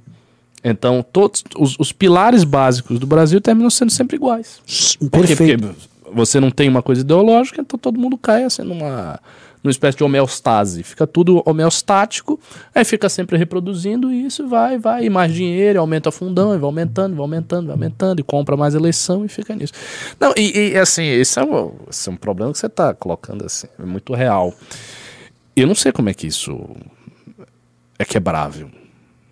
Então, todos os, os pilares básicos do Brasil terminam sendo sempre iguais. Por quê?
Perfeito.
Porque você não tem uma coisa ideológica, então todo mundo cai assim numa, numa espécie de homeostase. Fica tudo homeostático, aí fica sempre reproduzindo e isso vai, vai, e mais dinheiro, aumenta fundão, e vai aumentando, vai aumentando, vai aumentando, e compra mais eleição e fica nisso. Não, e, e, assim, esse é, um, esse é um problema que você está colocando assim, é muito real. Eu não sei como é que isso é quebrável.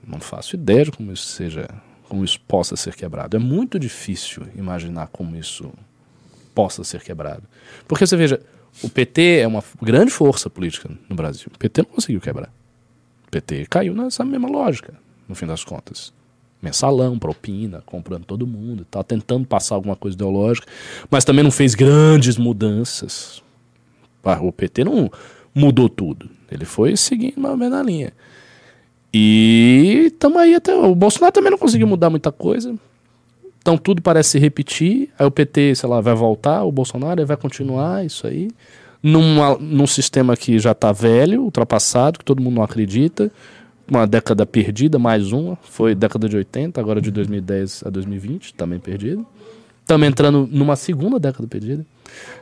Não faço ideia de como isso seja, como isso possa ser quebrado. É muito difícil imaginar como isso possa ser quebrado. Porque você veja, o PT é uma grande força política no Brasil. O PT não conseguiu quebrar. O PT caiu nessa mesma lógica, no fim das contas. Mensalão, propina, comprando todo mundo e tal, tentando passar alguma coisa ideológica, mas também não fez grandes mudanças. Ah, O PT não mudou tudo. Ele foi seguindo menos na linha. E estamos aí até. O Bolsonaro também não conseguiu mudar muita coisa. Então tudo parece se repetir. Aí o PT, sei lá, vai voltar, o Bolsonaro vai continuar isso aí. Numa, num sistema que já está velho, ultrapassado, que todo mundo não acredita. Uma década perdida, mais uma. Foi década de 80, agora de 2010 a 2020, também perdida. Estamos entrando numa segunda década perdida.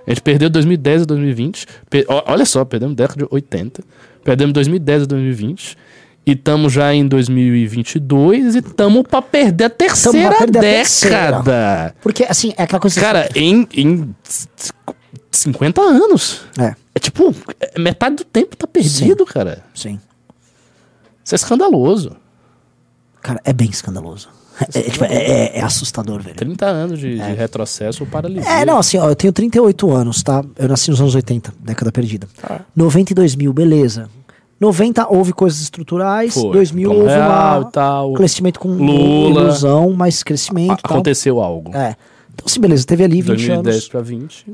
A gente perdeu 2010 a 2020. Pe- ó- olha só, perdemos década de 80. Perdemos 2010 a 2020. E estamos já em 2022 e estamos para perder a terceira
perder a
década.
Porque, assim, é aquela coisa.
Cara, em, em 50 anos.
É,
É tipo, é- metade do tempo tá perdido, cara.
sim.
Isso é escandaloso.
Cara, é bem escandaloso. É, é, tipo, é- é- é assustador, velho.
30 anos de, de retrocesso ou paralisia.
É, não, assim, ó, eu tenho 38 anos, tá? Eu nasci nos anos 80, década perdida.
Ah.
92 mil, beleza. 90 houve coisas estruturais,
Foi.
2000
Plano
houve
real
uma
tal.
crescimento com
Lula.
ilusão, mas crescimento
A-. Aconteceu algo.
É. Então, assim, beleza, teve ali 20
2010
anos,
para 20.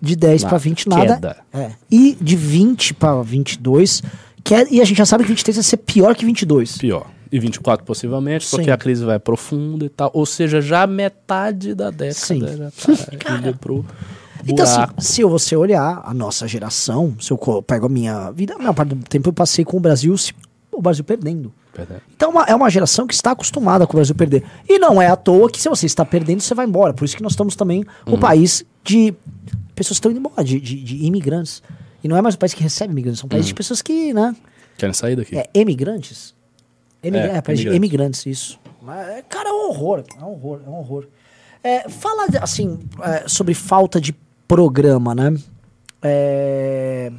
de 10
na
pra 20 nada.
queda.
É. E de 20 pra 22, que é, e a gente já sabe que 23 vai ser pior que 22.
Pior. E 24 possivelmente, porque
Sim.
a crise vai profunda e tal. Ou seja, já metade da década
Sim.
já tá *laughs* indo pro
Então, assim, se você olhar a nossa geração, se eu pego a minha vida, a maior parte do tempo eu passei com o Brasil, o Brasil perdendo. Então uma- é uma geração que está acostumada com o Brasil perder. E não é à toa que se você está perdendo, você vai embora. Por isso que nós estamos também
Uhum.
um país de pessoas que estão indo embora, de, de, de imigrantes. E não é mais um país que recebe imigrantes, é um país de pessoas que, né?
Querem sair daqui?
É emigrantes. Emigra
É,
é, país de
imigrantes.
emigrantes, isso. Mas, é, cara, é um horror. É um horror, é um horror. É, fala, de- assim, é, sobre falta de programa, né? É,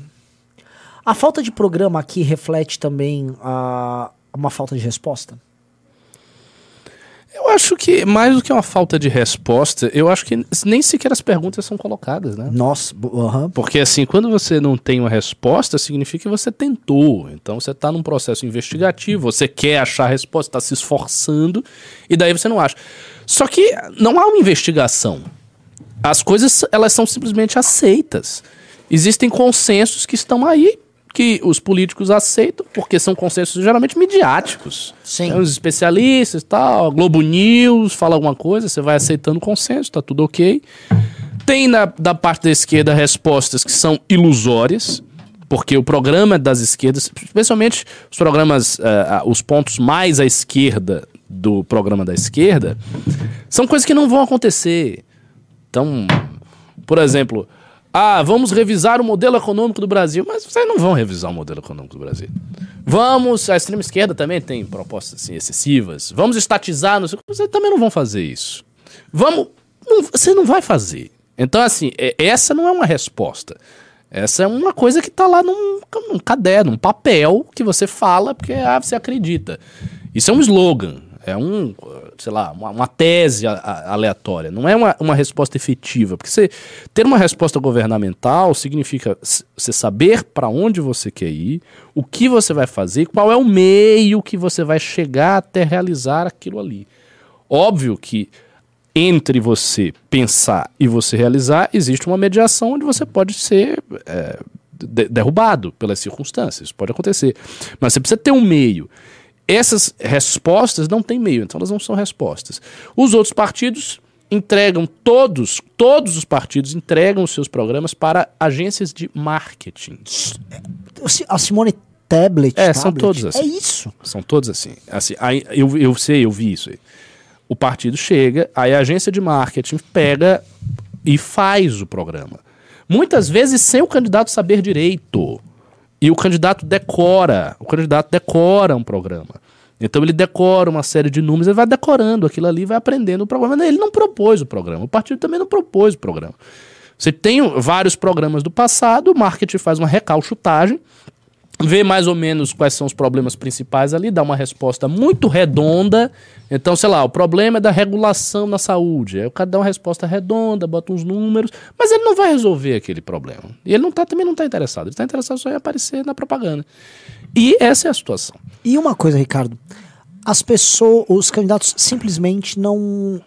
A falta de programa aqui reflete também a, uma falta de resposta?
Eu acho que, mais do que uma falta de resposta, eu acho que nem sequer as perguntas são colocadas, né?
Nossa.
Porque assim, quando você não tem uma resposta, significa que você tentou. Então você está num processo investigativo, você quer achar a resposta, está se esforçando, e daí você não acha. Só que não há uma investigação. As coisas, elas são simplesmente aceitas. Existem consensos que estão aí, que os políticos aceitam, porque são consensos geralmente midiáticos.
Sim.
Tem os especialistas e tal, Globo News fala alguma coisa, você vai aceitando o consenso, tá tudo ok. Tem na, da parte da esquerda respostas que são ilusórias, porque o programa das esquerdas, especialmente os programas, eh, ah, os pontos mais à esquerda do programa da esquerda, são coisas que não vão acontecer. Então, por exemplo, ah, vamos revisar o modelo econômico do Brasil, mas vocês não vão revisar o modelo econômico do Brasil. Vamos, a extrema esquerda também tem propostas assim excessivas. Vamos estatizar, não sei, vocês também não vão fazer isso. Vamos, não, você não vai fazer. Então, assim, é- essa não é uma resposta. Essa é uma coisa que tá lá num, num caderno, um papel que você fala porque ah, você acredita. Isso é um slogan, é um, sei lá, uma, uma tese a- a- aleatória. Não é uma, uma resposta efetiva. Porque você, ter uma resposta governamental significa você saber para onde você quer ir, o que você vai fazer, qual é o meio que você vai chegar até realizar aquilo ali. Óbvio que entre você pensar e você realizar, existe uma mediação onde você pode ser é, de- derrubado pelas circunstâncias. Isso pode acontecer. Mas você precisa ter um meio. Essas respostas não têm meio, então elas não são respostas. Os outros partidos entregam todos, todos os partidos entregam os seus programas para agências de marketing.
A Simone Tablet.
É, são
Tablet,
todos assim.
É isso.
São todos assim. assim aí, eu, eu sei, eu vi isso aí. O partido chega, aí a agência de marketing pega e faz o programa. Muitas vezes sem o candidato saber direito. E o candidato decora. O candidato decora um programa. Então ele decora uma série de números, ele vai decorando aquilo ali, vai aprendendo o programa. Ele não propôs o programa. O partido também não propôs o programa. Você tem vários programas do passado, o marketing faz uma recalchutagem, vê mais ou menos quais são os problemas principais ali, dá uma resposta muito redonda. Então, sei lá, o problema é da regulação na saúde. Aí o cara dá uma resposta redonda, bota uns números, mas ele não vai resolver aquele problema. E ele não tá, também não está interessado. Ele está interessado só em aparecer na propaganda. E essa é a situação.
E uma coisa, Ricardo. As pessoas, os candidatos simplesmente não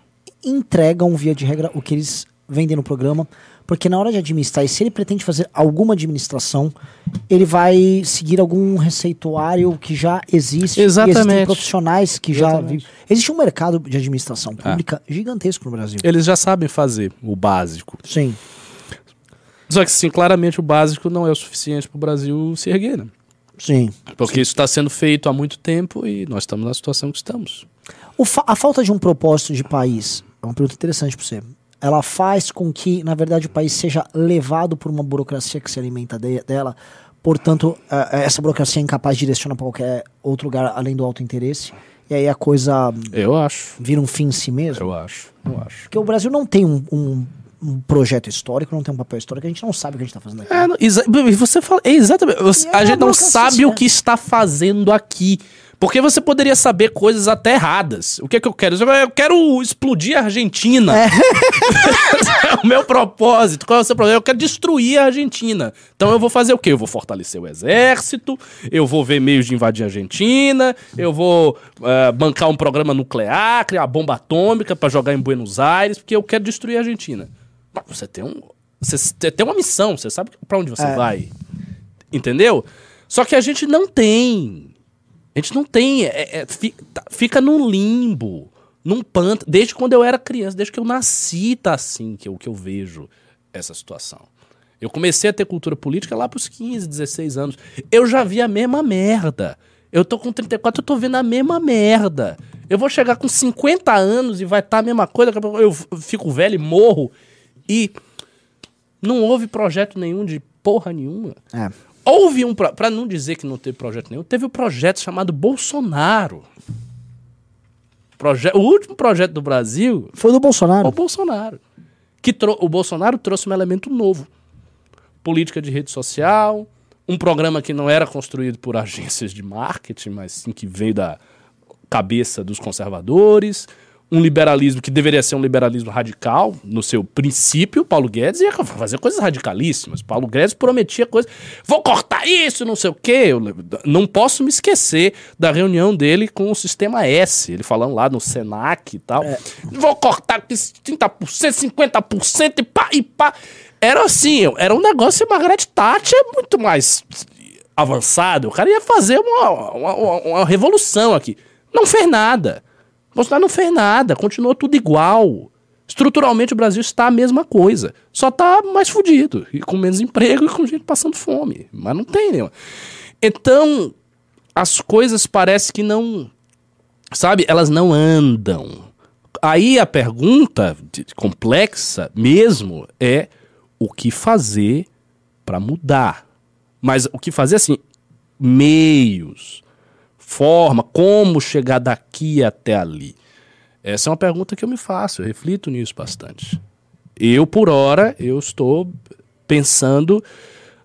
entregam, via de regra, o que eles vendem no programa. Porque na hora de administrar, e se ele pretende fazer alguma administração, ele vai seguir algum receituário que já existe. E existem
Exatamente.
profissionais que já.
Exatamente.
vivem. Existe um mercado de administração pública gigantesco no Brasil.
Eles já sabem fazer o básico.
Sim.
Só que, sim, claramente o básico não é o suficiente para o Brasil se erguer, né?
Sim.
Porque isso está sendo feito há muito tempo e nós estamos na situação que estamos.
O fa- a falta de um propósito de país é uma pergunta interessante para você. Ela faz com que, na verdade, o país seja levado por uma burocracia que se alimenta de- dela. Portanto, eh, eh, essa burocracia é incapaz de direcionar para qualquer outro lugar além do alto interesse. E aí a coisa
Eu acho.
vira um fim em si mesmo.
Eu acho. Eu acho.
Porque o Brasil não tem um, um- um projeto histórico, não tem um papel histórico, a gente não sabe o que a gente está fazendo aqui.
É, não, você fala. é, exatamente. você-
é
a
uma
gente não sabe o que está fazendo aqui. Porque você poderia saber coisas até erradas. O que é que eu quero? Eu quero explodir a Argentina. *laughs* É. o meu propósito. Qual é o seu problema? Eu quero destruir a Argentina. Então eu vou fazer o quê? Eu vou fortalecer o exército, eu vou ver meios de invadir a Argentina, eu vou eh, bancar um programa nuclear, criar uma bomba atômica para jogar em Buenos Aires, porque eu quero destruir a Argentina. Mas Você tem um. Você tem uma missão, você sabe pra onde você
É.
vai. Entendeu? Só que a gente não tem. A gente não tem. é- é- tá- fica num limbo, num pântano. Desde quando eu era criança, desde que eu nasci, tá assim que eu, que eu vejo essa situação. Eu comecei a ter cultura política lá pros 15, 16 anos. Eu já vi a mesma merda. Eu tô com 34, eu tô vendo a mesma merda. Eu vou chegar com 50 anos e vai estar a mesma coisa. Eu fico velho e morro. E não houve projeto nenhum de porra nenhuma.
É.
Houve um. Pra não dizer que não teve projeto nenhum, teve um projeto chamado Bolsonaro. Proje o último projeto do Brasil
Foi do
é o
Bolsonaro.
Bolsonaro. Que o Bolsonaro trouxe um elemento novo: política de rede social, um programa que não era construído por *laughs* agências de marketing, mas sim que veio da cabeça dos conservadores, um liberalismo que deveria ser um liberalismo radical no seu princípio. Paulo Guedes ia fazer coisas radicalíssimas. Paulo Guedes prometia coisas. Vou cortar isso, não sei o quê. Eu não posso me esquecer da reunião dele com o Sistema S. Ele falando lá no Senac e tal. Vou cortar aqui 30%, 50% e pá, e pá. Era assim, era um negócio. A Margaret Thatcher é muito mais avançado, o cara ia fazer uma, uma, uma- uma revolução aqui. Não fez nada. Bolsonaro não fez nada, continuou tudo igual. Estruturalmente o Brasil está a mesma coisa. Só está mais fudido. E com menos emprego e com gente passando fome. Mas não tem nenhuma. Então, as coisas parecem que não. Sabe, elas não andam. Aí a pergunta complexa mesmo é o que fazer para mudar. Mas o que fazer assim, meios, forma, como chegar daqui até ali. Essa é uma pergunta que eu me faço, eu reflito nisso bastante. Eu, por hora, eu estou pensando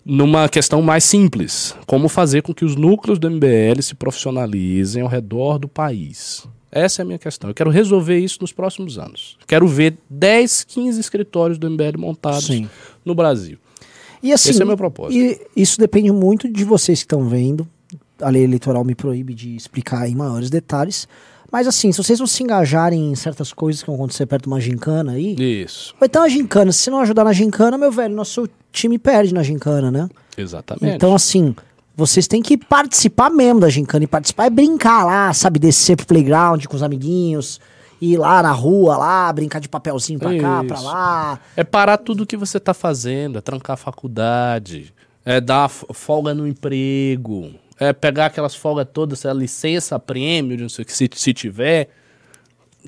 numa questão mais simples. Como fazer com que os núcleos do MBL se profissionalizem ao redor do país. Essa é a minha questão. Eu quero resolver isso nos próximos anos. Quero ver 10, 15 escritórios do MBL montados
Sim.
no Brasil.
E assim,
Esse é meu propósito.
E isso depende muito de vocês que estão vendo. A lei eleitoral me proíbe de explicar em maiores detalhes. Mas assim, se vocês não se engajarem em certas coisas que vão acontecer perto de uma gincana aí,
Isso,
vai ter uma gincana. Se não ajudar na gincana, meu velho, nosso time perde na gincana, né?
exatamente.
Então, assim, vocês têm que participar mesmo da gincana. E participar é brincar lá, sabe? Descer pro playground com os amiguinhos, ir lá na rua, lá, brincar de papelzinho pra cá, pra
Isso.
lá.
É parar tudo que você está fazendo, é trancar a faculdade, é dar folga no emprego, é pegar aquelas folgas todas, é licença, prêmio, não sei o que, se, se tiver,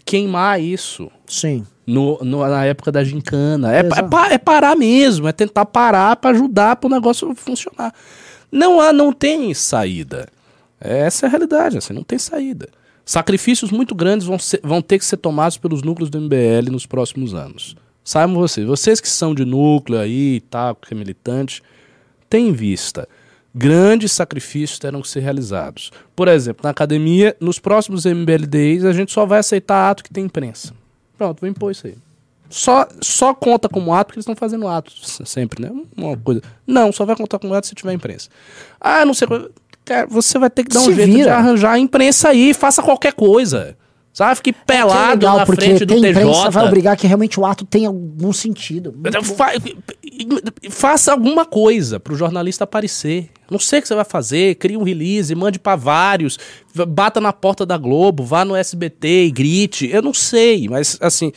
queimar isso
Sim.
no, no- na época da gincana. É, é é parar mesmo, é tentar parar para ajudar para o negócio funcionar. Não há, não tem saída. Essa é a realidade, assim, não tem saída. Sacrifícios muito grandes vão, ser- vão ter que ser tomados pelos núcleos do MBL nos próximos anos. Saibam vocês, vocês que são de núcleo aí, tá, que é militante, tem em vista. Grandes sacrifícios terão que ser realizados. Por exemplo, na academia, nos próximos MBLDs, a gente só vai aceitar ato que tem imprensa. Pronto, vou impor isso aí. Só, só conta como ato que eles estão fazendo ato sempre, né? Uma coisa. Não, só vai contar como ato se tiver imprensa. Ah, não sei. Cara, você vai ter que dar um
Se
jeito de
vira.
arranjar a imprensa aí, faça qualquer coisa. Sabe? Fique
Que é
pelado
legal,
na
porque
frente do TJ.
imprensa vai obrigar que realmente o ato tenha algum sentido.
Então, fa- faça alguma coisa pro jornalista aparecer. Não sei o que você vai fazer, crie um release, mande pra vários, bata na porta da Globo, vá no SBT e grite. Eu não sei, mas assim,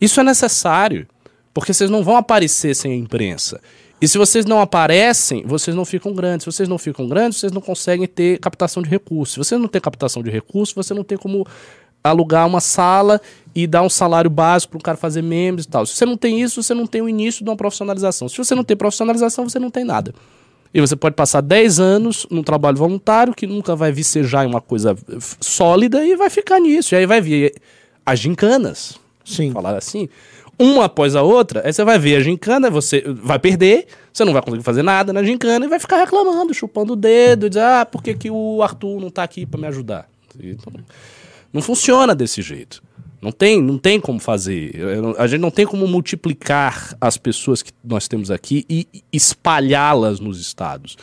isso é necessário, porque vocês não vão aparecer sem a imprensa. E se vocês não aparecem, vocês não ficam grandes. Se vocês não ficam grandes, vocês não conseguem ter captação de recursos. Se você não tem captação de recursos, você não tem como alugar uma sala e dar um salário básico para um cara fazer membros e tal. Se você não tem isso, você não tem o início de uma profissionalização. Se você não tem profissionalização, você não tem nada. E você pode passar 10 anos num trabalho voluntário que nunca vai vicejar em uma coisa sólida e vai ficar nisso. E aí vai vir as gincanas,
Sim.
falar assim, uma após a outra, aí você vai ver a gincana, você vai perder, você não vai conseguir fazer nada na gincana e vai ficar reclamando, chupando o dedo, dizer, ah, por que, que o Arthur não tá aqui para me ajudar? Então, não funciona desse jeito. Não tem, não tem como fazer. A gente não tem como multiplicar as pessoas que nós temos aqui e espalhá-las nos estados.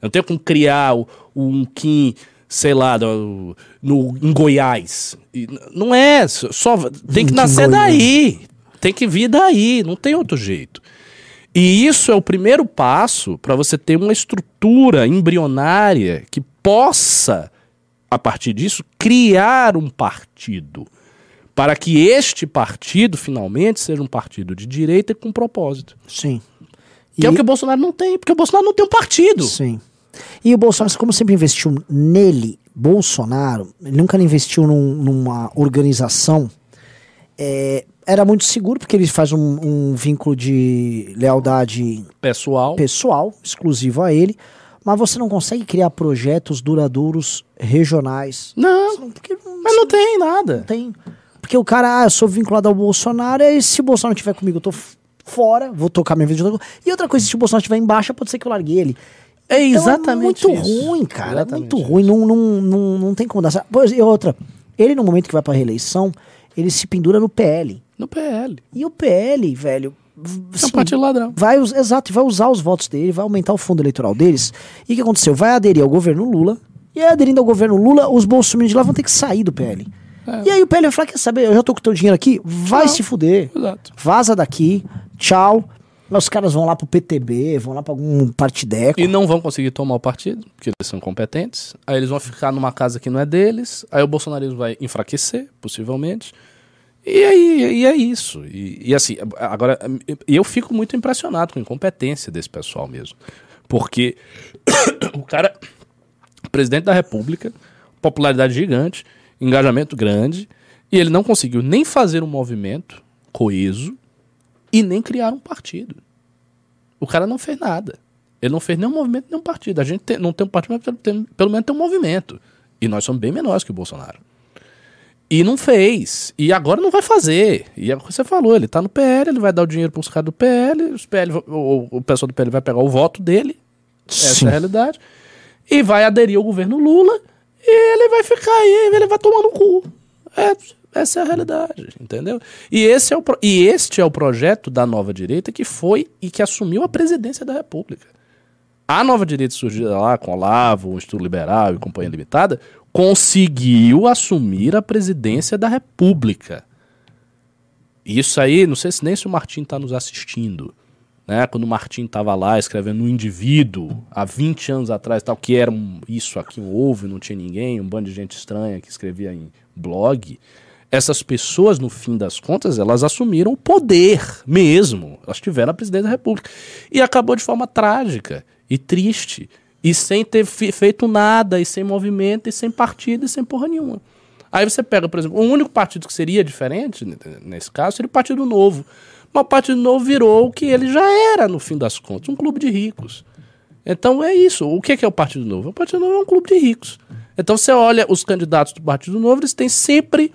Eu não tenho como criar um Kim, sei lá, do- no, em Goiás. E não é, só tem que nascer daí. Tem que vir daí, não tem outro jeito. E isso é o primeiro passo para você ter uma estrutura embrionária que possa, a partir disso, criar um partido. Para que este partido, finalmente, seja um partido de direita com propósito.
Sim.
Que é o que o Bolsonaro não tem, porque o Bolsonaro não tem um partido.
Sim. E o Bolsonaro, como sempre investiu nele, Bolsonaro, ele nunca investiu num- numa organização. é, era muito seguro, porque ele faz um, um vínculo de lealdade
Pessoal.
pessoal, exclusivo a ele. Mas você não consegue criar projetos duradouros regionais.
Não,
Não, Porque não,
mas não tem nada.
tem. Porque o cara, ah, eu sou vinculado ao Bolsonaro, e se o Bolsonaro estiver comigo, eu tô fora, vou tocar minha vida de outra coisa. E outra coisa, se o Bolsonaro estiver embaixo, pode ser que eu largue ele.
É
Então
exatamente
é muito
isso.
ruim, cara.
Exatamente
é muito ruim. Não, não, não, não tem como dar certo. E outra, ele no momento que vai pra reeleição, ele se pendura no PL.
No PL.
E o PL, velho. V-
É um partido ladrão.
vai, exato, vai usar os votos dele, vai aumentar o fundo eleitoral deles. E o que aconteceu? Vai aderir ao governo Lula. E aí, aderindo ao governo Lula, os bolsominions de lá vão ter que sair do PL. E aí o PL vai falar: quer saber? Eu já tô com o teu dinheiro aqui, vai
Não.
se fuder.
Exato.
Vaza daqui, tchau. Mas os caras vão lá pro PTB, vão lá pra algum partideco.
E não vão conseguir tomar o partido, porque eles são competentes. Aí eles vão ficar numa casa que não é deles. Aí o bolsonarismo vai enfraquecer, possivelmente. E aí e é isso. E, e assim, agora, eu fico muito impressionado com a incompetência desse pessoal mesmo. Porque *coughs* o cara, presidente da República, popularidade gigante, engajamento grande, e ele não conseguiu nem fazer um movimento coeso e nem criar um partido. O cara não fez nada. Ele não fez nenhum movimento, nenhum partido. A gente tem- não tem um partido, mas tem- pelo menos tem um movimento. E nós somos bem menores que o Bolsonaro. E não fez. E agora não vai fazer. E é o que você falou, ele tá no PL, ele vai dar o dinheiro pros caras do PL, os PL, o, o pessoal do PL vai pegar o voto dele, essa
Sim.
é a realidade, e vai aderir ao governo Lula, e ele vai ficar aí, ele vai tomar no cu. É, essa é a realidade, entendeu? E, esse é o, e este é o projeto da nova direita que foi e que assumiu a presidência da República. A nova direita surgida lá com Olavo, o Instituto Liberal e Companhia Limitada, conseguiu assumir a presidência da República. Isso aí, não sei se nem se o Martim está nos assistindo. Né? Quando o Martim estava lá escrevendo um indivíduo, há 20 anos atrás, tal, que era um, isso aqui, um ovo, não tinha ninguém, um bando de gente estranha que escrevia em blog. Essas pessoas, no fim das contas, elas assumiram o poder mesmo. Elas tiveram a presidência da República. E acabou de forma trágica e triste. E sem ter fe- feito nada, e sem movimento, e sem partido, e sem porra nenhuma. Aí você pega, por exemplo, o único partido que seria diferente, nesse caso, seria o Partido Novo. Mas o Partido Novo virou o que ele já era, no fim das contas, um clube de ricos. Então é isso. O que é, que é o Partido Novo? O Partido Novo é um clube de ricos. Então você olha os candidatos do Partido Novo, eles têm sempre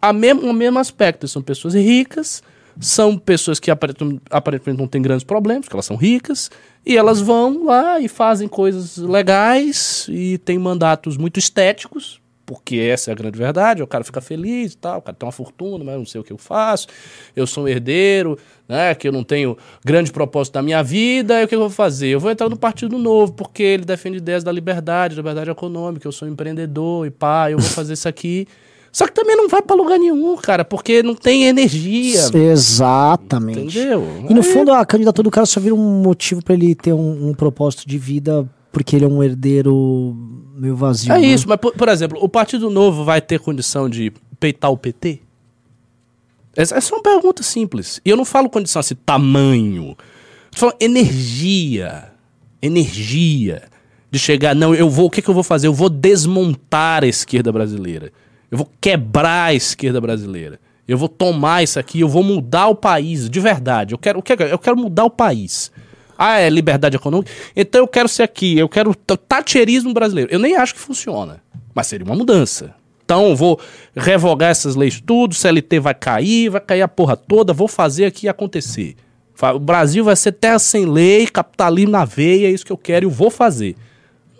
a mesmo, o mesmo aspecto. São pessoas ricas, são pessoas que aparentemente não têm grandes problemas, porque elas são ricas, e elas vão lá e fazem coisas legais e têm mandatos muito estéticos, porque essa é a grande verdade, o cara fica feliz e tal, o cara tem uma fortuna, mas não sei o que eu faço, eu sou um herdeiro, né, que eu não tenho grande propósito na minha vida, e o que eu vou fazer? Eu vou entrar no Partido Novo, porque ele defende ideias da liberdade, da liberdade econômica, eu sou um empreendedor e pá, eu vou fazer isso aqui. Só que também não vai pra lugar nenhum, cara, porque não tem energia,
Exatamente.
entendeu?
E no
Aí-
fundo a candidatura do cara só vira um motivo pra ele ter um, um propósito de vida porque ele é um herdeiro meio vazio.
É
né?
isso, mas por, por exemplo, o Partido Novo vai ter condição de peitar o PT? Essa, é uma pergunta simples. E eu não falo condição assim, tamanho. Eu falo energia. Energia. De chegar, não, eu vou, o que, que eu vou fazer? Eu vou desmontar a esquerda brasileira. Eu vou quebrar a esquerda brasileira. Eu vou tomar isso aqui, eu vou mudar o país, de verdade. Eu quero, é eu quero mudar o país. Ah, é liberdade econômica? Então eu quero ser aqui, eu quero t- tacherismo brasileiro. Eu nem acho que funciona, mas seria uma mudança. Então vou revogar essas leis tudo, CLT vai cair, vai cair a porra toda, vou fazer aqui acontecer. O Brasil vai ser terra sem lei, capitalismo na veia, é isso que eu quero e eu vou fazer.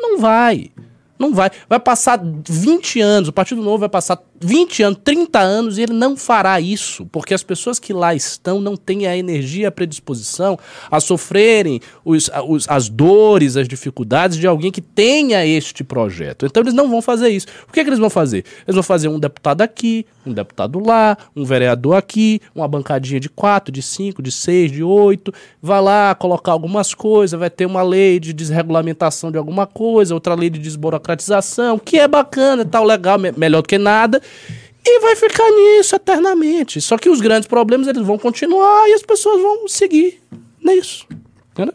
Não vai. Não vai. Vai passar 20 anos, o Partido Novo vai passar 20 anos, 30 anos e ele não fará isso, porque as pessoas que lá estão não têm a energia, a predisposição a sofrerem os, os- as dores, as dificuldades de alguém que tenha este projeto. Então eles não vão fazer isso. O que, é que eles vão fazer? Eles vão fazer um deputado aqui, um deputado lá, um vereador aqui, uma bancadinha de quatro, de cinco, de seis, de oito, vai lá colocar algumas coisas, vai ter uma lei de desregulamentação de alguma coisa, outra lei de desburocratização, que é bacana tal, legal, me- melhor do que nada. E vai ficar nisso eternamente. Só que os grandes problemas eles vão continuar e as pessoas vão seguir nisso. Entendeu?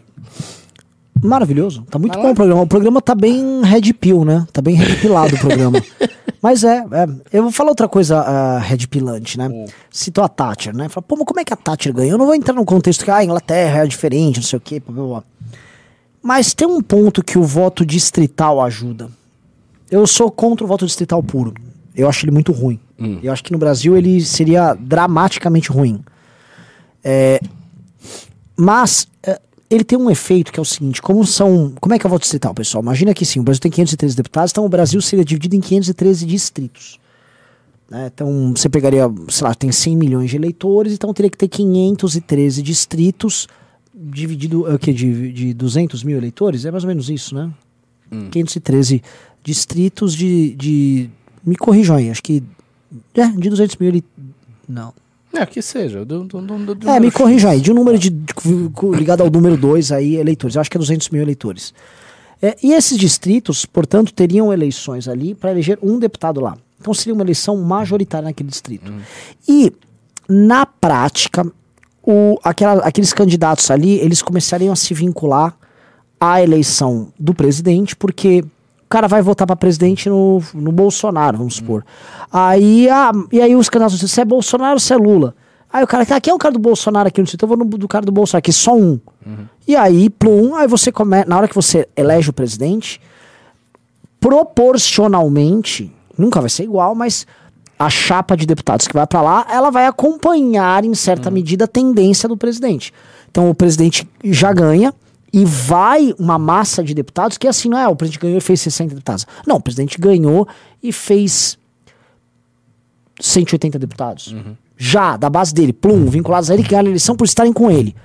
Maravilhoso. Tá muito
Vai
bom o programa. O programa tá bem red pill, né? Tá bem red pillado o programa. *laughs* Mas é, é. Eu vou falar outra coisa uh, red pillante, né?
Hum.
Citou a Thatcher, né? Fala, pô, mas como é que a Thatcher ganhou? Eu não vou entrar no contexto que ah, a Inglaterra é diferente, não sei o quê, blá, blá, blá. Mas tem um ponto que o voto distrital ajuda. Eu sou contra o voto distrital puro. Eu acho ele muito ruim.
Hum.
Eu acho que no Brasil ele seria dramaticamente ruim. É, mas é, ele tem um efeito que é o seguinte: como são. Como é que é o voto distrital, pessoal? Imagina que sim, o Brasil tem 513 deputados, então o Brasil seria dividido em 513 distritos. né? Então você pegaria, sei lá, tem 100 milhões de eleitores, então teria que ter 513 distritos, dividido é o quê? De, de 200 mil eleitores? É mais ou menos isso, né? 513 distritos de, de. Me corrijam aí, acho que. É, de 200 mil ele. Não.
É, que seja. Do, do, do, do-
É, me corrija aí, de um número de, de- ligado ao número 2 aí, eleitores. Eu acho que é 200 mil eleitores. É, e esses distritos, portanto, teriam eleições ali para eleger um deputado lá. Então seria uma eleição majoritária naquele distrito. E, na prática, o, aquela- aqueles candidatos ali, eles começariam a se vincular à eleição do presidente, porque cara vai votar para presidente no, no Bolsonaro, vamos supor. Aí, ah, e aí os candidatos dizem, se é Bolsonaro ou se é Lula? Aí o cara, tá, quem é o cara do Bolsonaro aqui no distrito? Eu vou no do cara do Bolsonaro aqui, só um. E aí, plum, aí você começa, na hora que você elege o presidente, proporcionalmente, nunca vai ser igual, mas a chapa de deputados que vai pra lá, ela vai acompanhar em certa medida a tendência do presidente. Então o presidente já ganha e vai uma massa de deputados que assim não é, o presidente ganhou e fez 60 deputados. Não, o presidente ganhou e fez 180 deputados. Já, da base dele, plum, vinculados a ele que ganharam a eleição por estarem com ele.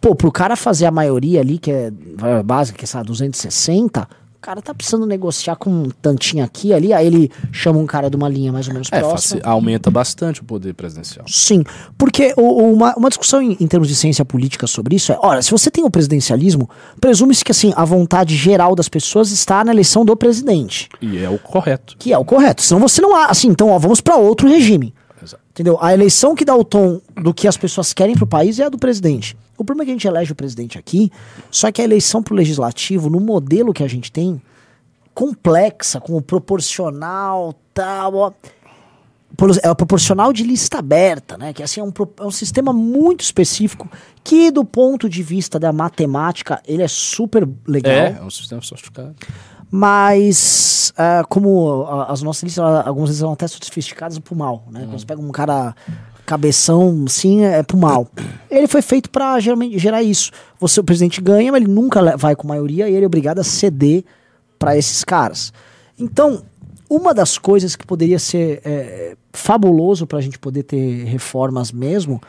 Pô, pro cara fazer a maioria ali, que é vai, a base, que é, sei lá, 260, o cara tá precisando negociar com um tantinho aqui ali, aí ele chama um cara de uma linha mais ou menos
É,
próxima.
aumenta bastante o poder presidencial.
Sim, porque o- o- uma, uma discussão em, em termos de ciência política sobre isso é, olha, se você tem o presidencialismo, presume-se que assim, a vontade geral das pessoas está na eleição do presidente,
E é o correto.
que é o correto. Senão você não há, assim, então ó, vamos para outro regime.
Exato.
Entendeu? A eleição que dá o tom do que as pessoas querem pro país é a do presidente. O problema é que a gente elege o presidente aqui, só que a eleição pro legislativo, no modelo que a gente tem, complexa, com o proporcional, tal, ó, é o proporcional de lista aberta, né? Que assim é um, é um sistema muito específico que, do ponto de vista da matemática, ele é super legal.
É, é um sistema sofisticado.
Mas, ah, como as nossas listas, algumas vezes são até sofisticadas pro mal, né? Quando você pega um cara cabeção, sim, é pro mal. Ele foi feito pra geralmente gerar isso. Você, o presidente ganha, mas ele nunca vai com maioria e ele é obrigado a ceder pra esses caras. Então, uma das coisas que poderia ser é, fabuloso pra gente poder ter reformas mesmo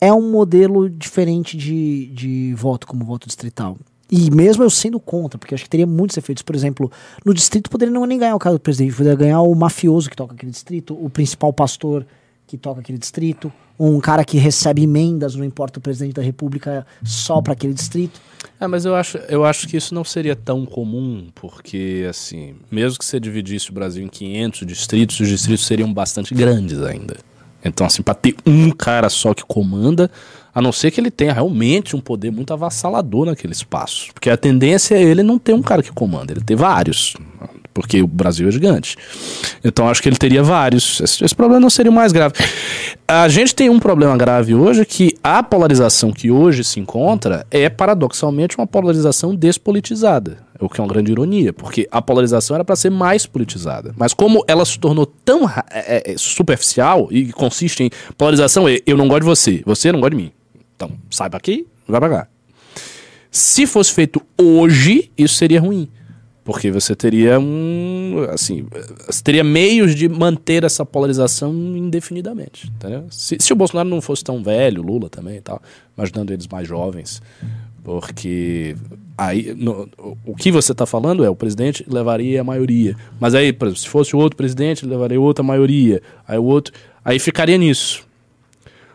é um modelo diferente de, de voto, como voto distrital. E mesmo eu sendo contra, porque acho que teria muitos efeitos. Por exemplo, no distrito poderia não nem ganhar o cara do presidente, poderia ganhar o mafioso que toca aquele distrito, o principal pastor que toca aquele distrito, um cara que recebe emendas, não importa o presidente da república, só para aquele distrito.
É, mas eu acho, eu acho que isso não seria tão comum, porque, assim, mesmo que você dividisse o Brasil em 500 distritos, os distritos seriam bastante grandes ainda. Então, assim, para ter um cara só que comanda, a não ser que ele tenha realmente um poder muito avassalador naquele espaço. Porque a tendência é ele não ter um cara que comanda, ele ter vários. Porque o Brasil é gigante. Então acho que ele teria vários. Esse, esse problema não seria o mais grave. A gente tem um problema grave hoje que a polarização que hoje se encontra é paradoxalmente uma polarização despolitizada. O que é uma grande ironia, porque a polarização era para ser mais politizada. Mas como ela se tornou tão ra- é, é, superficial e consiste em polarização é eu não gosto de você, você não gosta de mim. Então, sai pra aqui, vai pra cá. Se fosse feito hoje, isso seria ruim. Porque você teria um. Assim, você teria meios de manter essa polarização indefinidamente. Entendeu? Se, se o Bolsonaro não fosse tão velho, Lula também e tal, imaginando eles mais jovens. Porque aí no- o- que você está falando é o presidente levaria a maioria. Mas aí, por exemplo, se fosse o outro presidente, levaria outra maioria. Aí o outro. Aí ficaria nisso.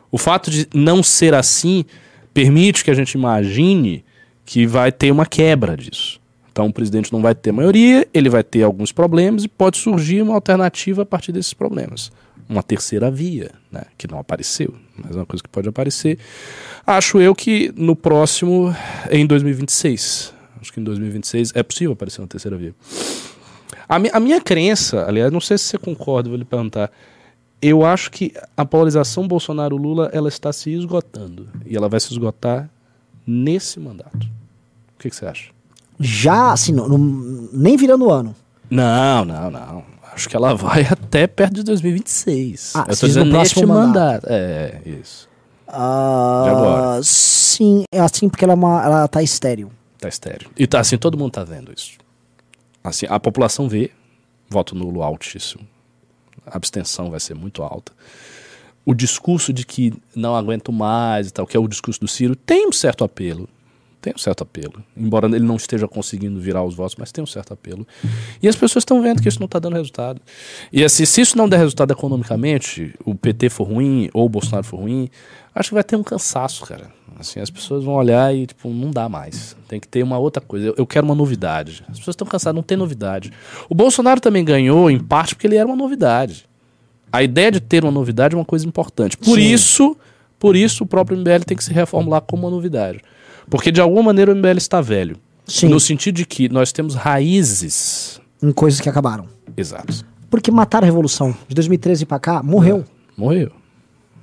O fato de não ser assim permite que a gente imagine que vai ter uma quebra disso. Então o presidente não vai ter maioria, ele vai ter alguns problemas e pode surgir uma alternativa a partir desses problemas. Uma terceira via, né, que não apareceu, mas é uma coisa que pode aparecer. Acho eu que no próximo, em 2026, acho que em 2026 é possível aparecer uma terceira via. A, mi- a minha crença, aliás, não sei se você concorda, vou lhe perguntar. Eu acho que a polarização Bolsonaro-Lula ela está se esgotando. E ela vai se esgotar nesse mandato. O que, que você acha?
Já, assim, no- no- nem virando o ano.
Não, não, não. Acho que ela vai *laughs* até perto de 2026.
Ah,
Eu tô
diz no
dizendo neste
próximo
mandato. É, isso. De agora.
Sim, é assim porque ela, é uma, ela tá estéreo.
Tá estéreo. E tá assim, todo mundo tá vendo isso. Assim, a população vê, voto nulo altíssimo. A abstenção vai ser muito alta. O discurso de que não aguento mais e tal, que é o discurso do Ciro, tem um certo apelo. Tem um certo apelo. Embora ele não esteja conseguindo virar os votos, mas tem um certo apelo. E as pessoas estão vendo que isso não está dando resultado. E assim, se isso não der resultado economicamente, o PT for ruim ou o Bolsonaro for ruim, acho que vai ter um cansaço, cara. Assim, as pessoas vão olhar e, tipo, não dá mais. Tem que ter uma outra coisa. Eu, eu quero uma novidade. As pessoas estão cansadas, não tem novidade. O Bolsonaro também ganhou, em parte, porque ele era uma novidade. A ideia de ter uma novidade é uma coisa importante. Por
Sim.
isso, por isso o próprio MBL tem que se reformular como uma novidade. Porque de alguma maneira o MBL está velho.
Sim.
No sentido de que nós temos raízes.
Em coisas que acabaram.
Exato.
Porque mataram a Revolução. De 2013 pra cá, morreu.
Morreu.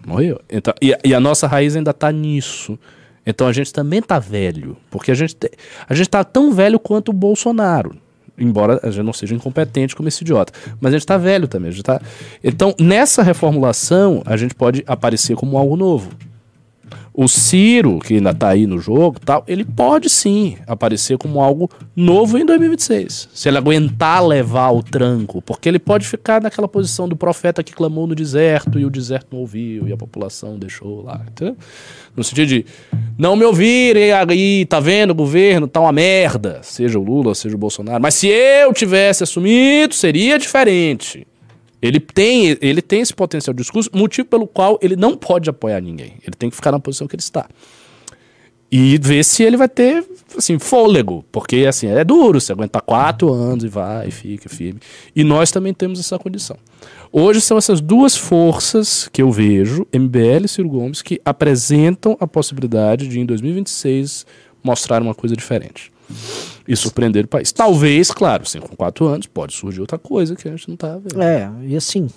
Morreu. Então, e, a- e a nossa raiz ainda está nisso. Então a gente também tá velho. Porque a gente, te- a gente tá tão velho quanto o Bolsonaro. Embora a gente não seja incompetente como esse idiota. Mas a gente tá velho também. A gente tá... Então, nessa reformulação, a gente pode aparecer como algo novo. O Ciro, que ainda tá aí no jogo, tal, ele pode sim aparecer como algo novo em 2026. Se ele aguentar levar o tranco, porque ele pode ficar naquela posição do profeta que clamou no deserto e o deserto não ouviu e a população deixou lá, entendeu? No sentido de não me ouvirem aí, tá vendo, o governo tá uma merda, seja o Lula, seja o Bolsonaro, mas se eu tivesse assumido, seria diferente. Ele tem, ele tem esse potencial de discurso, motivo pelo qual ele não pode apoiar ninguém. Ele tem que ficar na posição que ele está. E ver se ele vai ter, assim, fôlego. Porque, assim, é duro você aguentar quatro anos e vai, fica firme. E nós também temos essa condição. Hoje são essas duas forças que eu vejo, MBL e Ciro Gomes, que apresentam a possibilidade de, em 2026, mostrar uma coisa diferente. E surpreender o país. Talvez, claro, assim, com quatro anos, pode surgir outra coisa que a gente não tá vendo.
É, e assim,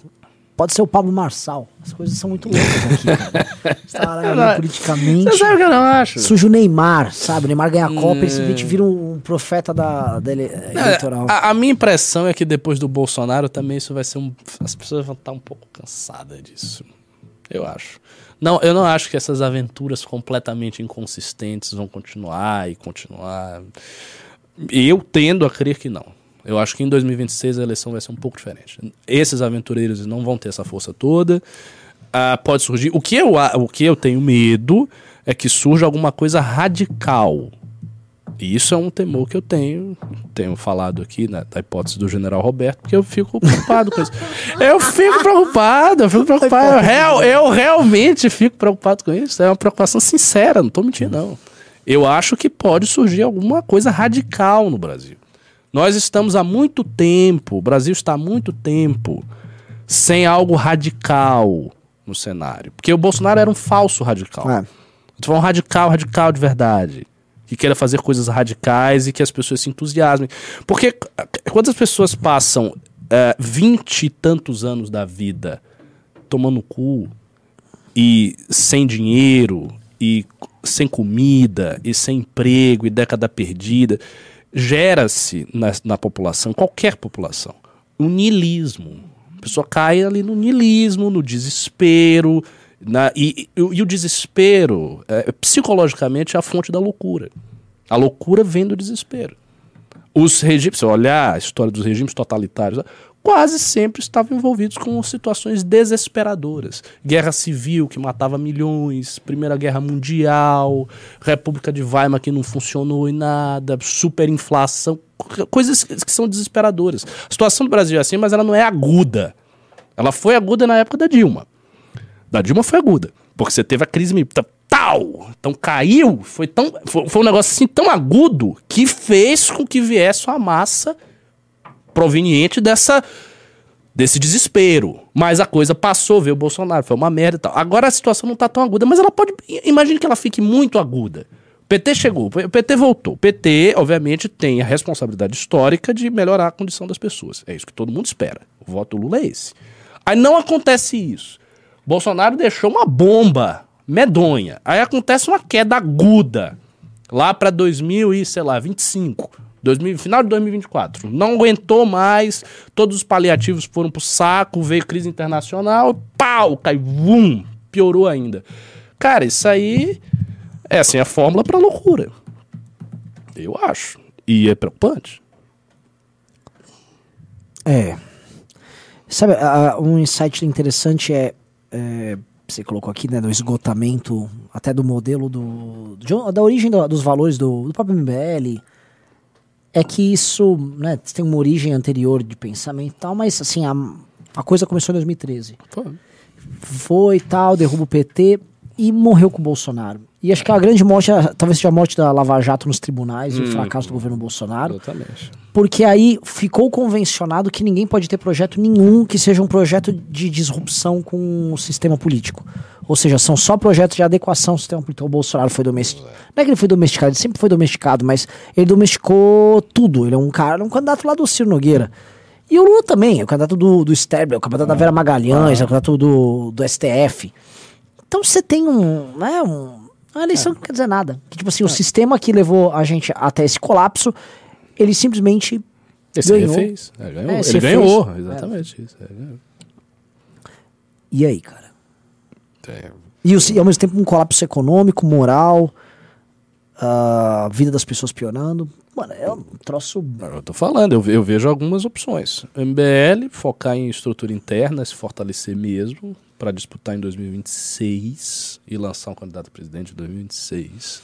pode ser o Pablo Marçal. As coisas são muito loucas aqui, cara. *laughs* Está
Não,
politicamente.
Você sabe o que eu não acho?
Surge o Neymar, sabe? O Neymar ganha a Copa e esse
Hum.
gente vira um, profeta da, da ele- eleitoral.
A, a minha impressão é que depois do Bolsonaro também isso vai ser um. As pessoas vão estar um pouco cansadas disso. Eu acho. Não, eu não acho que essas aventuras completamente inconsistentes vão continuar e continuar. Eu tendo a crer que não. Eu acho que em 2026 a eleição vai ser um pouco diferente. Esses aventureiros não vão ter essa força toda. Ah, pode surgir. O que, eu, o que eu tenho medo é que surja alguma coisa radical. E isso é um temor que eu tenho. Tenho falado aqui né, da hipótese do general Roberto, porque eu fico preocupado com isso. Eu fico preocupado, eu fico preocupado. Eu, real- eu realmente fico preocupado com isso. É uma preocupação sincera, não estou mentindo, não. Eu acho que pode surgir alguma coisa radical no Brasil. Nós estamos há muito tempo, o Brasil está há muito tempo sem algo radical no cenário. Porque o Bolsonaro era um falso radical.
É.
Tô falando radical, radical de verdade. Que queira fazer coisas radicais e que as pessoas se entusiasmem. Porque eh, quando as pessoas passam eh, vinte e tantos anos da vida tomando cu e sem dinheiro e sem comida e sem emprego e década perdida, gera-se na, na população, qualquer população, um niilismo. A pessoa cai ali no niilismo, no desespero. na- e, e- e o desespero, é, psicologicamente, é a fonte da loucura. A loucura vem do desespero. Os regimes, se olhar a história dos regimes totalitários, quase sempre estavam envolvidos com situações desesperadoras. Guerra civil que matava milhões, Primeira Guerra Mundial, República de Weimar que não funcionou em nada, superinflação, co- coisas que são desesperadoras. A situação do Brasil é assim, mas ela não é aguda. Ela foi aguda na época da Dilma. Da Dilma foi aguda. Porque você teve a crise militar. Tal! Então caiu, foi, tão, foi, foi um negócio assim tão agudo que fez com que viesse uma massa proveniente dessa desse desespero. Mas a coisa passou, veio o Bolsonaro, foi uma merda e tal. Agora a situação não tá tão aguda, mas ela pode. Imagine que ela fique muito aguda. O PT chegou, o PT voltou. O PT, obviamente, tem a responsabilidade histórica de melhorar a condição das pessoas. É isso que todo mundo espera. O voto do Lula é esse. Aí não acontece isso. Bolsonaro deixou uma bomba medonha. Aí acontece uma queda aguda lá para 2000 e, sei lá, 25. 2000, final de 2024. Não aguentou mais, todos os paliativos foram pro saco, veio crise internacional, pau, cai, vum, piorou ainda. Cara, isso aí é assim a fórmula pra loucura. Eu acho. E é preocupante.
É. Sabe, um insight interessante é, é, você colocou aqui, né, do esgotamento, até do modelo do. da origem do- dos valores do, do próprio MBL, é que isso, né, tem uma origem anterior de pensamento e tal, mas assim, a, a coisa começou em 2013.
Pô,
Foi e tal, derruba o PT e morreu com o Bolsonaro. E acho que a grande morte, talvez seja a morte da Lava Jato nos tribunais e o fracasso do governo Bolsonaro.
exatamente.
Porque aí ficou convencionado que ninguém pode ter projeto nenhum que seja um projeto de disrupção com o sistema político. Ou seja, são só projetos de adequação ao sistema político. O Bolsonaro foi domesticado. Não é que ele foi domesticado, ele sempre foi domesticado, mas ele domesticou tudo. Ele é um cara, um candidato lá do Ciro Nogueira. E o Lula também, é o candidato do, do Stabler, é o candidato da Vera Magalhães, é o candidato do, do STF. Então você tem um. Né, um uma eleição que não quer dizer nada. Que, tipo assim, o sistema que levou a gente até esse colapso, ele simplesmente
Esse
Ganhou.
refez. É, ganhou.
É,
Ele ganhou, exatamente isso. é, ganhou.
E aí, cara?
É,
E, e ao mesmo tempo um colapso econômico, moral, a vida das pessoas piorando. Mano, é um troço.
Eu tô falando, eu, eu vejo algumas opções. MBL, focar em estrutura interna, se fortalecer mesmo, para disputar em 2026 e lançar um candidato a presidente em 2026.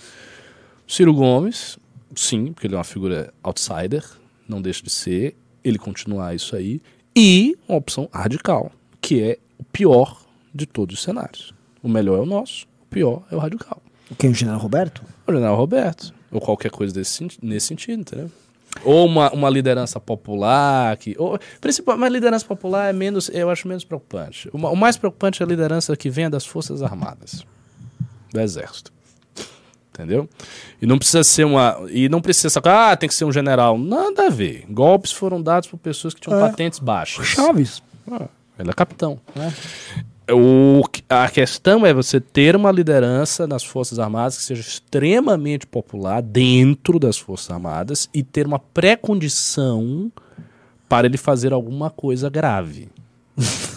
Ciro Gomes, sim, porque ele é uma figura outsider, não deixa de ser, ele continuar isso aí. E uma opção radical, que é o pior de todos os cenários. O melhor é o nosso, o pior é o radical.
Quem é o general Roberto?
O general Roberto. Ou qualquer coisa desse, nesse sentido, entendeu? Ou uma, uma liderança popular. Que, ou, principal, mas liderança popular é menos, eu acho menos preocupante. O, o mais preocupante é a liderança que venha das Forças Armadas, do Exército. Entendeu? E não precisa ser uma. E não precisa ser. Ah, tem que ser um general. Nada a ver. Golpes foram dados por pessoas que tinham
É.
patentes baixas.
Chaves.
Ah, ele é capitão. O, a questão é você ter uma liderança nas Forças Armadas que seja extremamente popular dentro das Forças Armadas e ter uma pré-condição para ele fazer alguma coisa grave. *laughs*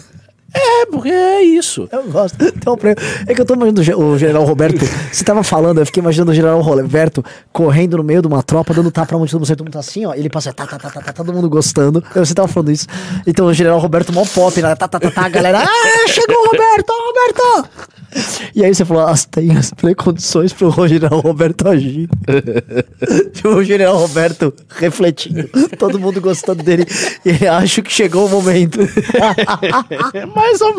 é, porque é isso.
Eu gosto. Prêmio. É que eu tô imaginando o ge- o general Roberto. Você tava falando, eu fiquei imaginando o general Roberto correndo no meio de uma tropa, dando tapa pra onde todo mundo todo mundo tá assim, ó. Ele passa, tá, tá, tá, tá, tá, todo mundo gostando. Eu, Você tava falando isso. Então o general Roberto mó pop, né? Tá, tá, tá, tá, a galera. Ah, chegou o Roberto, ó, Roberto! E aí você falou, ah, tem as precondições pro general Roberto agir. tipo, o general Roberto refletindo, todo mundo gostando dele. E acha que chegou o momento. *laughs*
É *laughs* mais ou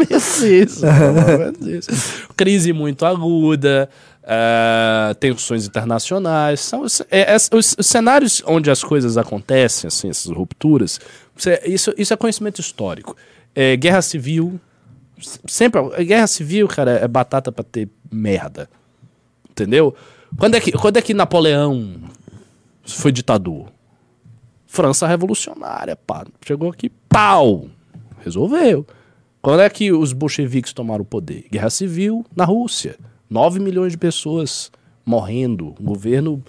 menos isso. Crise muito aguda, eh, tensões internacionais. São, os- é- é- os, os cenários onde as coisas acontecem, assim, essas rupturas, isso, isso é conhecimento histórico. É, guerra civil. Sempre. a Guerra civil, cara, é batata pra ter merda. Entendeu? Quando é que, quando é que Napoleão foi ditador? França revolucionária, pá. Chegou aqui, pau! Resolveu. Quando é que os bolcheviques tomaram o poder? Guerra civil na Rússia. 9 milhões de pessoas morrendo, o governo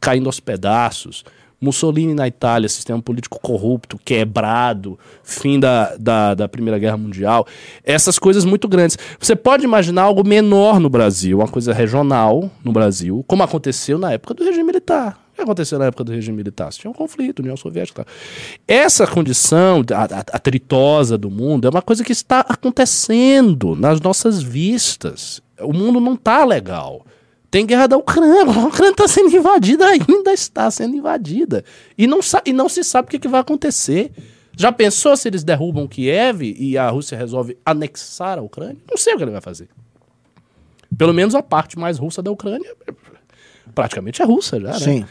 caindo aos pedaços. Mussolini na Itália, sistema político corrupto, quebrado, fim da, da, da Primeira Guerra Mundial. Essas coisas muito grandes. Você pode imaginar algo menor no Brasil, uma coisa regional no Brasil, como aconteceu na época do regime militar. Que aconteceu na época do regime militar? Tinha um conflito, União Soviética. tal. Essa condição atritosa do mundo é uma coisa que está acontecendo nas nossas vistas. O mundo não está legal. Tem guerra da Ucrânia. *laughs* A Ucrânia está sendo invadida, ainda está sendo invadida. E não, e não se sabe o que, que vai acontecer. Já pensou se eles derrubam Kiev e a Rússia resolve anexar a Ucrânia? Não sei o que ele vai fazer. Pelo menos a parte mais russa da Ucrânia praticamente é russa já, né?
Sim.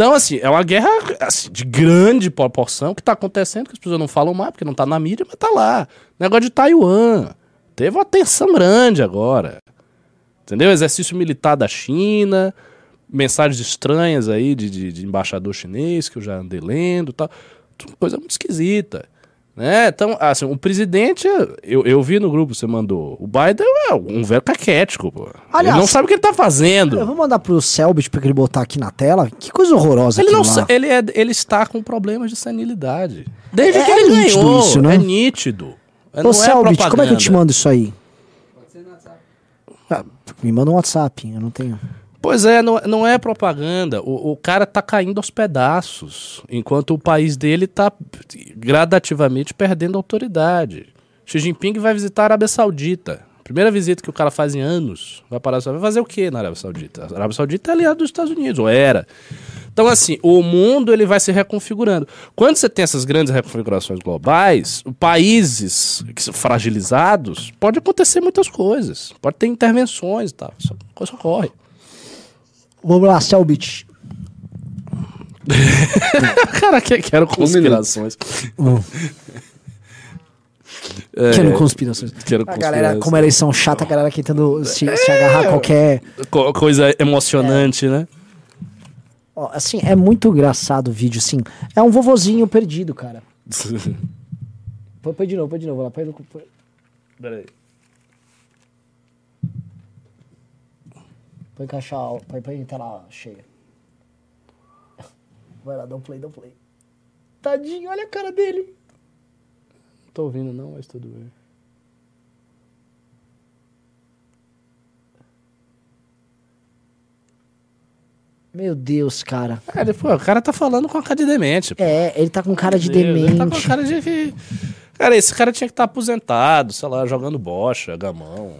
Então, assim, é uma guerra assim, de grande proporção que está acontecendo, que as pessoas não falam mais, porque não está na mídia, mas está lá. Negócio de Taiwan. Teve uma tensão grande agora. Entendeu? Exercício militar da China, mensagens estranhas aí de, de, de embaixador chinês, que eu já andei lendo tal. Coisa muito esquisita. Né? Então, assim, o presidente, eu, eu vi no grupo, você mandou. O Biden é um velho caquético, pô.
Aliás,
ele não sabe o que ele tá fazendo.
Eu vou mandar pro Selbit pra ele botar aqui na tela. Que coisa horrorosa
Ele, não,
lá.
ele, é, ele está com problemas de senilidade. Desde
É-
que
é
ele
nítido
ganhou.
isso, né?
É nítido. É-
Ô,
não é
Selbit, como é que eu te mando isso aí?
Pode ser no WhatsApp.
Ah, me manda um WhatsApp, eu não tenho.
Pois é, não, não é propaganda. O, o cara tá caindo aos pedaços, enquanto o país dele tá gradativamente perdendo autoridade. Xi Jinping vai visitar a Arábia Saudita. Primeira visita que o cara faz em anos, vai parar vai fazer o quê na Arábia Saudita? A Arábia Saudita é aliado dos Estados Unidos, ou era. Então, assim, o mundo ele vai se reconfigurando. Quando você tem essas grandes reconfigurações globais, países que são fragilizados, pode acontecer muitas coisas. Pode ter intervenções e tal. Isso coisa ocorre.
Vamos lá, Selbit. *laughs*
Cara, que, quero conspirações. É,
Quero conspirações.
quero
A galera,
conspirações.
como eles são chata, a galera tentando se, se agarrar a qualquer.
Co- coisa emocionante, né?
Ó, assim, é muito engraçado o vídeo, assim. É um vovozinho perdido, cara. *laughs* Põe, põe de novo, põe de novo lá. Põe, põe.
Peraí.
Põe caixa alta, põe, tela cheia. *laughs* Vai lá, dá um play, dá um play. Tadinho, olha a cara dele.
Não tô ouvindo não, mas tudo bem.
Meu Deus, cara.
É, pô, o cara tá falando com a cara de demente. pô.
É, ele tá com cara de
Deus, Ele tá com
demente.
cara de. Cara, esse cara tinha que estar aposentado, sei lá, jogando bocha, gamão,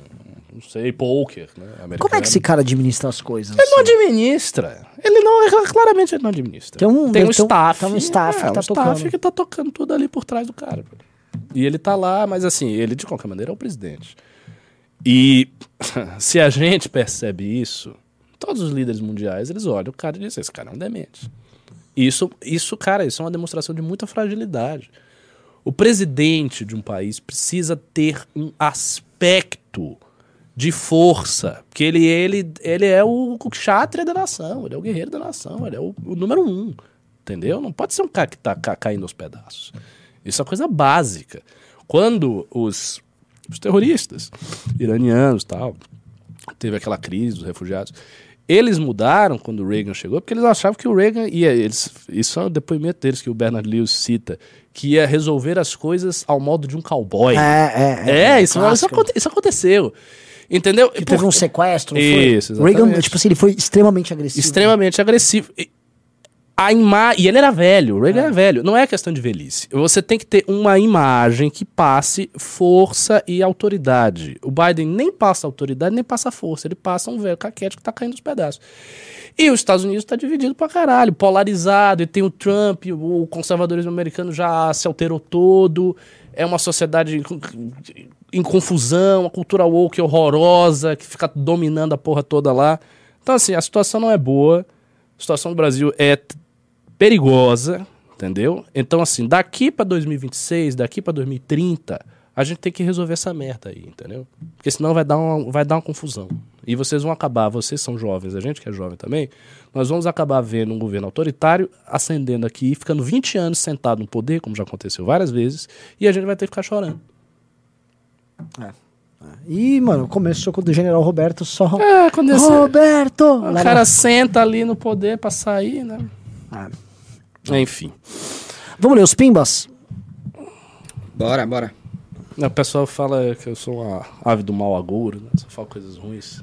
não sei, poker, né?
Como é
americano.
que esse cara administra as coisas?
Ele não
assim?
administra. Ele não, claramente ele não administra.
Tem um-
tem um staff.
tem um staff que
é,
tá
um staff
tocando.
que tá tocando tudo ali por trás do cara. E ele tá lá, mas assim, ele de qualquer maneira é o presidente. E *laughs* se a gente percebe isso, todos os líderes mundiais, eles olham o cara e dizem, esse cara é um demente. Isso, isso, cara, isso é uma demonstração de muita fragilidade. O presidente de um país precisa ter um aspecto de força, porque ele, ele, ele é o kshatriya da nação, ele é o guerreiro da nação, ele é o, o número um, entendeu? Não pode ser um cara que tá ca- caindo aos pedaços. Isso é coisa básica. Quando os, os terroristas iranianos tal, teve aquela crise dos refugiados. Eles mudaram quando o Reagan chegou, porque eles achavam que o Reagan ia. Eles, isso é um depoimento deles que o Bernard Lewis cita, que ia resolver as coisas ao modo de um cowboy.
É, é,
É, isso, isso,
clássico.
aconte- isso aconteceu. Entendeu?
Que teve um sequestro, foi?
Isso, exatamente.
Reagan, tipo assim, ele foi extremamente agressivo.
extremamente agressivo. E, a ima... e ele era velho, o Reagan era velho. Não é questão de velhice. Você tem que ter uma imagem que passe força e autoridade. O Biden nem passa autoridade, nem passa força. Ele passa um velho caquete que tá caindo nos pedaços. E os Estados Unidos tá dividido pra caralho, polarizado. E tem o Trump, o conservadorismo americano já se alterou todo. É uma sociedade em- confusão, uma cultura woke horrorosa que fica dominando a porra toda lá. Então, assim, a situação não é boa. A situação do Brasil é perigosa, entendeu? Então, assim, daqui pra 2026, daqui pra 2030, a gente tem que resolver essa merda aí, entendeu? Porque senão vai dar uma, vai dar uma confusão. E vocês vão acabar, vocês são jovens, a gente que é jovem também, nós vamos acabar vendo um governo autoritário ascendendo aqui, ficando 20 anos sentado no poder, como já aconteceu várias vezes, e a gente vai ter que ficar chorando.
E, mano, começou com o general Roberto só.
É, quando esse,
Roberto!
o cara senta ali no poder pra sair, né?
Ah.
Enfim.
Vamos ler os pimbas?
Bora, bora.
O pessoal fala que eu sou uma ave do mau agouro, né? Só falo coisas ruins.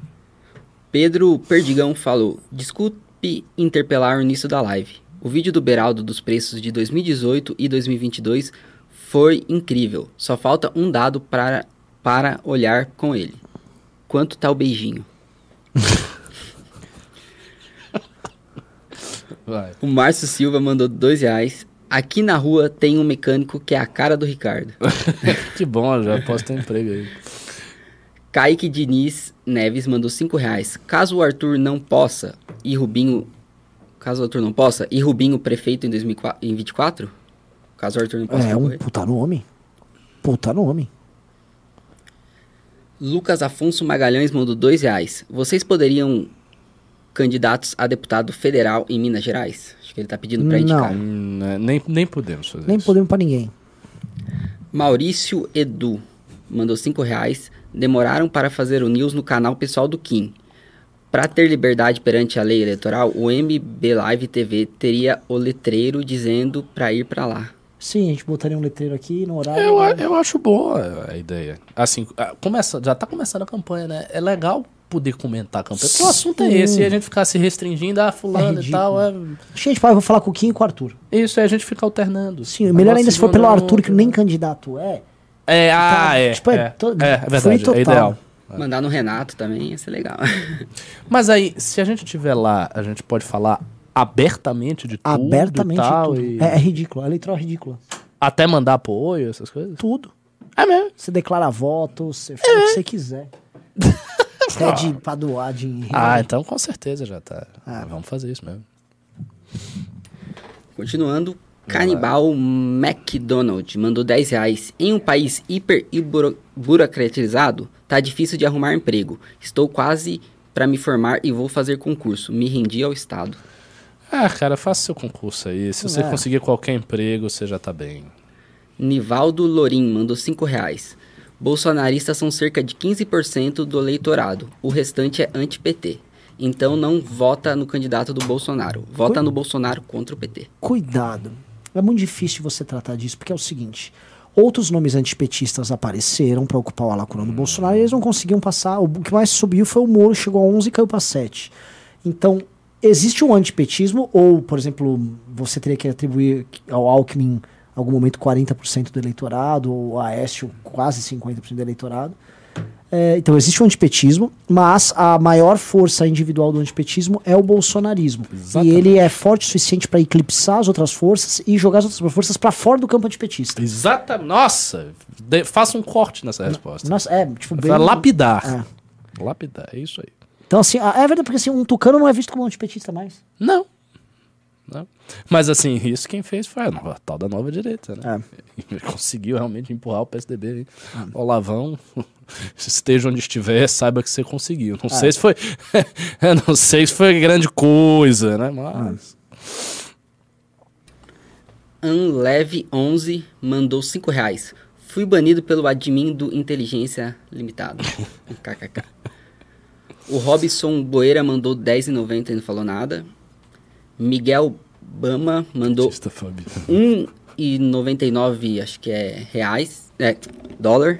Pedro Perdigão falou: Desculpe interpelar no início da live. O vídeo do Beraldo dos preços de 2018 e 2022 foi incrível. Só falta um dado para, para olhar com ele. Quanto tá o beijinho? *laughs*
Vai.
O Márcio Silva mandou dois reais. Aqui na rua tem um mecânico que é a cara do Ricardo. *laughs*
Que bom, já posso ter emprego aí.
Kaique Diniz Neves mandou 5 reais. Caso o Arthur não possa e Rubinho. Caso o Arthur não possa e Rubinho prefeito em 2024? Caso o Arthur não possa.
É, um
concorrer.
puta nome. Puta nome.
Lucas Afonso Magalhães mandou 2 reais. Vocês poderiam candidatos a deputado federal em Minas Gerais? Acho que ele tá pedindo pra
Não.
indicar.
Hum, né, nem, nem podemos fazer
Nem
isso.
podemos pra ninguém.
Maurício Edu mandou 5 reais. Demoraram para fazer o news no canal pessoal do Kim. Para ter liberdade perante a lei eleitoral, o MB Live TV teria o letreiro dizendo para ir para lá.
Sim, a gente botaria um letreiro aqui no horário.
Eu, a- eu acho boa a ideia. Assim, a- começa, já tá começando a campanha, né? É legal poder comentar a campanha. Porque o assunto é esse, e a gente ficar se restringindo, ah, fulano
É
e tal. É...
Acho a gente vai, vou falar com o Kim e com o Arthur.
Isso, é a gente fica alternando.
Sim, melhor ainda se for pelo Arthur, que nem
né?
candidato é.
É, ah,
Tá,
é.
tipo, é
é,
to-
é, é verdade,
total.
é ideal.
Mandar no Renato também ia ser legal.
Mas aí, se a gente tiver lá, a gente pode falar abertamente de tudo
Abertamente
e tal.
tudo.
e-
É, é ridículo, a eleitoral é ridícula.
Até mandar apoio, essas coisas.
Tudo.
É mesmo.
Você declara voto, você faz o que você quiser. *laughs* Pede pra doar dinheiro.
Ah, então com certeza já tá.
Ah.
Vamos fazer isso mesmo.
Continuando, Canibal McDonald mandou 10 reais. Em um país hiper e buro- burocratizado, tá difícil de arrumar emprego. Estou quase para me formar e vou fazer concurso. Me rendi ao Estado.
Ah, cara, faça seu concurso aí. Se você
É.
conseguir qualquer emprego, você já tá bem.
Nivaldo Lorim mandou 5 reais. Bolsonaristas são cerca de 15% do eleitorado. O restante é anti-PT. Então não vota no candidato do Bolsonaro. Vota no Bolsonaro contra o PT.
Cuidado. É muito difícil você tratar disso, porque é o seguinte: outros nomes antipetistas apareceram pra ocupar a lacuna do Bolsonaro e eles não conseguiam passar. O que mais subiu foi o Moro, chegou a 11 e caiu pra 7. Então, existe um antipetismo, ou, por exemplo, você teria que atribuir ao Alckmin, em algum momento, 40% do eleitorado, ou a Aécio, quase 50% do eleitorado. É, então, existe o antipetismo, mas a maior força individual do antipetismo é o bolsonarismo.
Exatamente.
E ele é forte o suficiente para eclipsar as outras forças e jogar as outras forças para fora do campo antipetista.
Exatamente. Nossa, de- faça um corte nessa resposta.
Nossa, é, tipo, bem...
Lapidar.
É.
Lapidar, é isso aí.
Então, assim, é verdade, porque assim, um tucano não é visto como antipetista mais.
Não. Não. Mas assim, isso quem fez foi a, nova- a tal da nova direita, né? Ele *laughs* Conseguiu realmente empurrar o PSDB. aí. Olavão, *laughs* esteja onde estiver, saiba que você conseguiu. Não sei se foi. *laughs* não sei se foi grande coisa, né? Mas.
Unleve11 mandou 5 reais. Fui banido pelo admin do Inteligência Limitada. KKK. O Robson Boeira mandou 10,90 e não falou nada. Miguel Bama mandou
Artistafobia.
1,99, acho que é reais, é, dólar.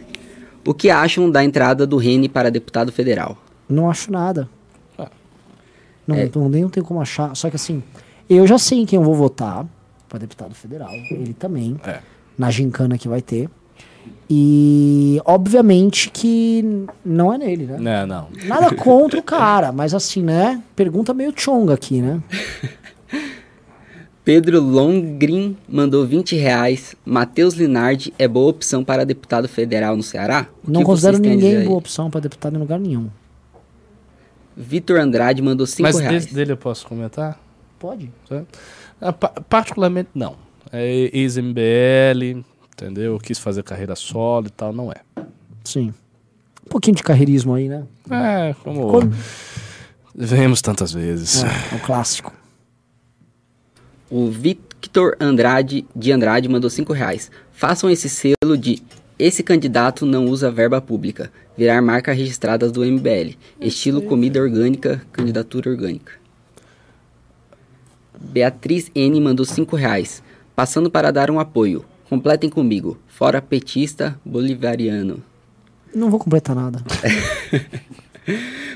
O que acham da entrada do Rene para deputado federal?
Não acho nada.
Ah.
Não,
É.
não, nem não tem como achar. Só que assim, eu já sei em quem eu vou votar para deputado federal. Ele também.
É.
Na gincana que vai ter. E obviamente que não é nele, né?
Não, não.
Nada contra o cara, mas assim, né? Pergunta meio chonga aqui, né? *laughs*
Pedro Longrin mandou 20 reais. Matheus Linardi é boa opção para deputado federal no Ceará? O
Não
que
considero ninguém boa opção para deputado em lugar nenhum.
Vitor Andrade mandou 5
Mas
reais.
desse, dele eu posso comentar?
Pode.
Certo? Ah, pa- particularmente, não. É ex-MBL, entendeu? Quis fazer carreira solo e tal, não é.
Sim. Um pouquinho de carreirismo aí, né?
É, como
Quando-
vemos tantas vezes.
É, é o clássico.
O Victor Andrade de Andrade mandou 5 reais. Façam esse selo de esse candidato não usa verba pública. Virar marca registrada do MBL. Estilo comida orgânica, candidatura orgânica. Beatriz N mandou 5 reais. Passando para dar um apoio. Completem comigo. Fora petista bolivariano.
Não vou completar nada. *laughs*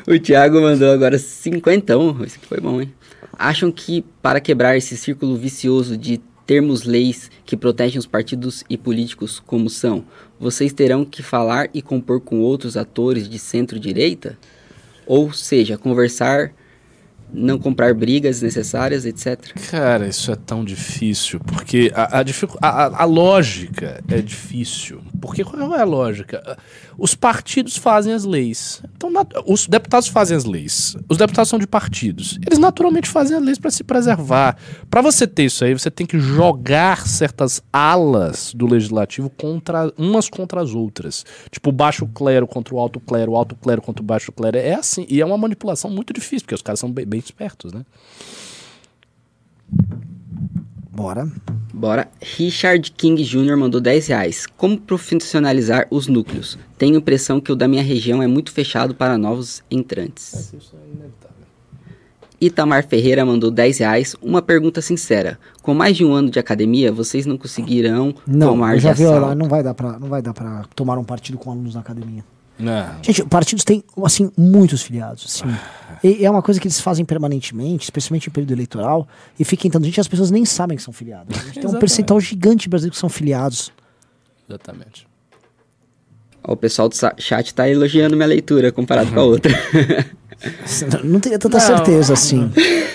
O Thiago mandou agora cinquentão. Esse foi bom, hein? Acham que para quebrar esse círculo vicioso de termos leis que protegem os partidos e políticos como são, vocês terão que falar e compor com outros atores de centro-direita? Ou seja, conversar, não comprar brigas necessárias, etc.
Cara, isso é tão difícil, porque a, a, a- a- lógica é difícil. Porque qual é a lógica? Os partidos fazem as leis. Então, os deputados fazem as leis. Os deputados são de partidos. Eles naturalmente fazem as leis para se preservar. Para você ter isso aí, você tem que jogar certas alas do legislativo contra umas contra as outras. Tipo, o baixo clero contra o alto clero, o alto clero contra o baixo clero. É assim. E é uma manipulação muito difícil, porque os caras são bem espertos, né?
Bora.
Bora. Richard King Jr. mandou 10 reais. Como profissionalizar os núcleos? Tenho impressão que o da minha região é muito fechado para novos entrantes.
Isso é inevitável.
Itamar Ferreira mandou 10 reais. Uma pergunta sincera. Com mais de um ano de academia, vocês não conseguirão
Não,
tomar
eu já
de
vi,
assalto?
lá, não vai dar pra, não vai dar para tomar um partido com alunos na academia.
Não.
Gente, partidos têm, assim, muitos filiados, assim. E é uma coisa que eles fazem permanentemente, especialmente em período eleitoral, e fica então, gente, as pessoas nem sabem que são filiadas. A gente tem um percentual gigante de brasileiros que são filiados.
Exatamente.
Ó, o pessoal do chat tá elogiando minha leitura comparado com a outra. *laughs*
Não tenho tanta
Não.
certeza assim.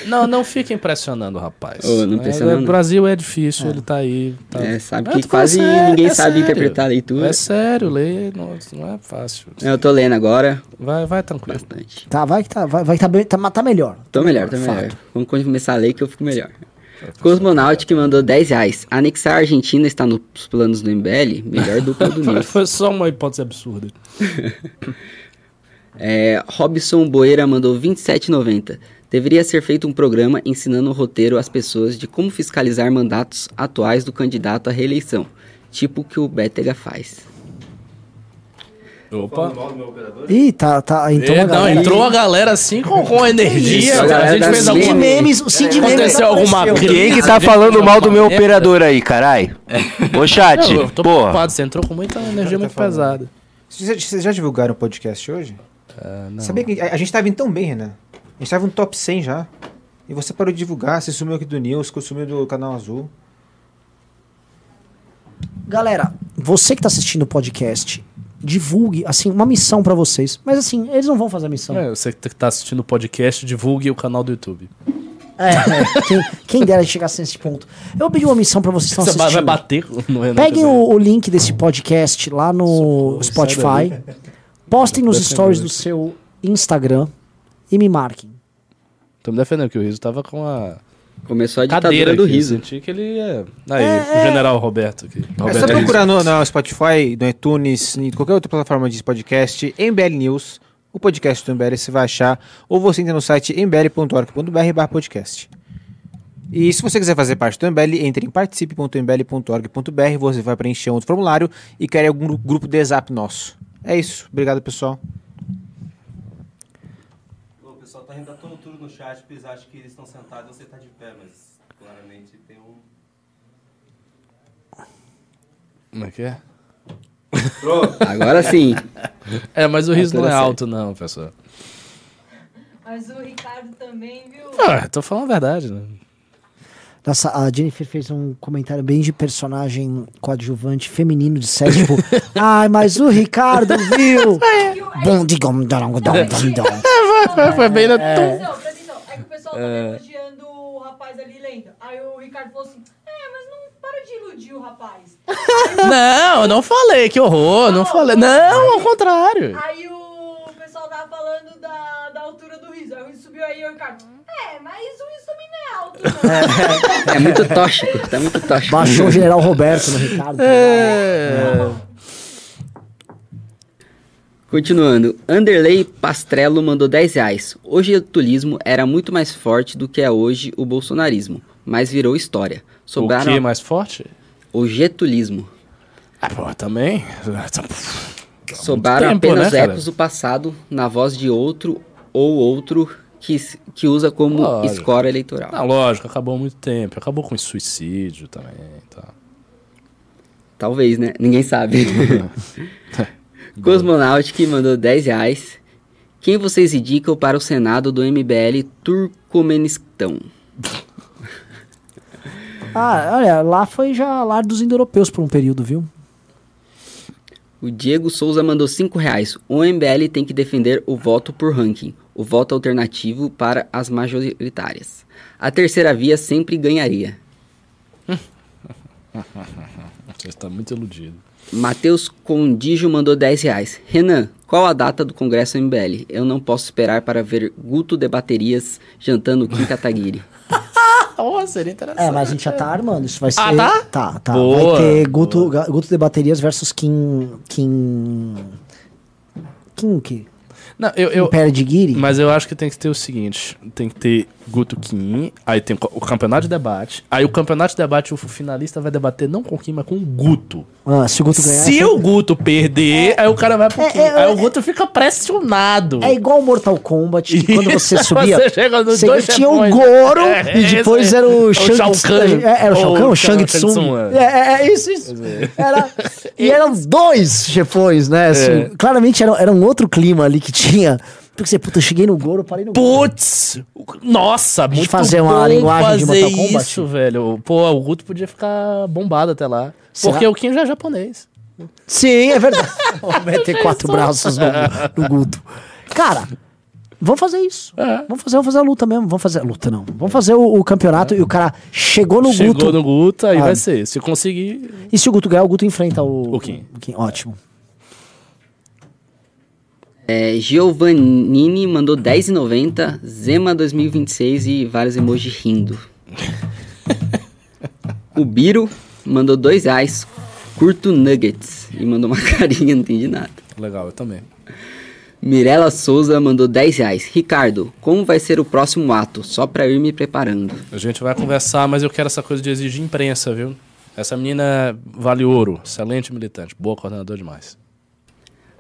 Não, não fica impressionando rapaz.
Ô, não
É, O. Brasil é difícil, ele tá aí. tá-
É, sabe
Eu
que
falando
quase
sério,
ninguém
é
sabe
sério.
interpretar a leitura.
É sério, ler não, não é fácil.
Eu tô lendo agora
Vai, vai tranquilo.
bastante.
Tá, vai que tá, vai, vai tá, tá, tá melhor.
Tô melhor, tô melhor. Vamos começar a ler que eu fico melhor. Cosmonaut que mandou 10 reais. Anexar a Argentina está nos planos do MBL? Melhor dupla do *laughs* Nilson.
Foi só uma hipótese absurda. *laughs*
É, Robson Boeira mandou 27,90. Deveria ser feito um programa ensinando o roteiro às pessoas de como fiscalizar mandatos atuais do candidato à reeleição. Tipo o que o Bétega faz.
Opa.
Ih, tá, tá. Então
É,
a
não,
galera-
entrou a galera assim com, com energia.
Isso, a
a gente fez
memes, o Sim de memes
Aconteceu alguma?
Quem que tá falando mal do meu operador aí, carai? Ô chat,
Não, eu tô
porra.
preocupado, você entrou com muita energia
tá
muito pesada.
Vocês já divulgaram o podcast hoje?
Não.
Sabia que a, a gente tava indo tão bem, Renan? A gente tava no top 100 já. E você parou de divulgar, você sumiu aqui do News, sumiu do canal azul.
Galera, você que tá assistindo o podcast, divulgue, assim, uma missão pra vocês. Mas assim, eles não vão fazer a missão.
É, você que tá assistindo o podcast, divulgue o canal do YouTube.
É, é, quem, quem dera chegasse nesse ponto. Eu vou pedir uma missão pra vocês que estão
Você vai
assistindo.
bater no Renan.
Peguem o, o link desse podcast lá no
Socorro, sai
Spotify. Postem nos stories do seu Instagram e me marquem.
Tô me defendendo que o Riso tava com a
Começou a ditadura
cadeira
do
aqui,
riso.
Senti que ele ia... Aí, o general Roberto aqui.
É
Roberto
só procurar no, no Spotify, no iTunes, em qualquer outra plataforma de podcast, MBL News, o podcast do MBL você vai achar, ou você entra no site mbl.org.br barra podcast. E se você quiser fazer parte do MBL, entre em participe.mbl.org.br, você vai preencher um outro formulário e quer algum gru- grupo de zap nosso. É isso, obrigado pessoal.
O pessoal tá rindo da tua altura no chat, porque eles acham que eles estão sentados e você tá de pé, mas claramente tem um.
Como é que é? *laughs*
Agora sim.
É, mas o riso não é alto não, pessoal.
Mas o Ricardo também, viu?
Ah, tô falando a verdade, né?
Nossa, a Jennifer fez um comentário bem de personagem coadjuvante feminino de série, tipo, *laughs* ai, mas o Ricardo viu? *laughs* Bom, digam, dom, dom, dom, dom.
Foi bem na...
Presta atenção, presta atenção. É que o pessoal tava elogiando o rapaz ali lendo. Aí o Ricardo falou assim: É, mas não para de iludir o rapaz. *laughs*
Não, eu não falei, que horror, não falei. Não, ao contrário.
Aí o pessoal tava falando da, subiu aí o Ricardo. É, mas o riso também não é alto, *laughs* não.
É muito tóxico, tá muito tóxico.
Baixou o general Roberto no Ricardo.
É...
Continuando, Anderley Pastrello mandou 10 reais. O getulismo era muito mais forte do que é hoje o bolsonarismo, mas virou história.
O
Sobraram
que mais forte?
o getulismo.
Ah, pô, também.
Sobraram
tempo,
apenas
né, cara?
ecos do passado na voz de outro ou outro que, que usa como
Lógico.
escora eleitoral.
Ah, lógico, acabou há muito tempo. Acabou com suicídio também. Tá.
Talvez, né? Ninguém sabe. *laughs* Cosmonaut que mandou 10 reais. Quem vocês indicam para o Senado do MBL Turcomenistão? *laughs*
Ah, olha, lá foi já lar dos indo-europeus por um período, viu?
O Diego Souza mandou 5 reais. O MBL tem que defender o voto por ranking, o voto alternativo para as majoritárias. A terceira via sempre ganharia. *laughs*
Você está muito iludido.
Matheus Condijo mandou 10 reais. Renan, qual a data do Congresso MBL? Eu não posso esperar para ver Guto de Baterias jantando Kim Kataguiri.
Oh, *laughs* seria interessante.
É, mas a gente já tá armando. Isso vai ser.
Ah, tá?
Tá, tá.
Boa,
vai ter Guto, Guto de baterias versus Kim. Kim. Kim o quê?
Não, eu, eu,
Império de Guiri?
mas eu acho que tem que ter o seguinte: tem que ter Guto Kim, aí tem o campeonato de debate. Aí o campeonato de debate, o finalista vai debater não com o Kim, mas com o Guto.
Ah, se o Guto ganhar.
Se
é
o Guto perder, aí o cara vai pro
É,
Kim.
é,
aí
é,
o Guto fica pressionado.
É igual Mortal Kombat, que quando você *laughs* subia.
Você chega nos
você
dois
tinha o. Goro
É,
e depois era o
é o
Shang
Shao
Tsung.
Kahn.
É, Era o Shao Kahn, o Shang Tsung. É, é, é isso, isso. Era, e eram dois chefões, né? assim,
É.
Claramente era, era um outro clima ali que tinha. Porque você, puta, cheguei no Goro, parei no Goro.
Putz! Nossa, muito
fazer uma linguagem de
fazer
Mortal Kombat?
isso, velho. Pô, o Guto podia ficar bombado até lá.
Será?
Porque o Kim já é japonês.
Sim, é verdade. *laughs* Vamos meter quatro braços no, no Guto. Cara, vamos fazer isso.
É.
Vamos fazer, vamos fazer a luta mesmo. Vamos fazer a luta, não. Vamos fazer o, o campeonato e o cara chegou no
Chegou
Guto.
no Guto, aí
Ah.
vai ser. Se conseguir.
E se o Guto ganhar, o Guto enfrenta o.
O Kim.
Ótimo.
É, Giovannini mandou 10,90, Zema 2026 e vários emojis rindo. *laughs* o Biro mandou 2 reais, curto nuggets e mandou uma *laughs* carinha, não entendi nada.
Legal, eu também.
Mirela Souza mandou 10 reais. Ricardo, como vai ser o próximo ato? Só pra ir me preparando.
A gente vai conversar, mas eu quero essa coisa de exigir imprensa, viu? Essa menina vale ouro, excelente militante, boa coordenadora demais.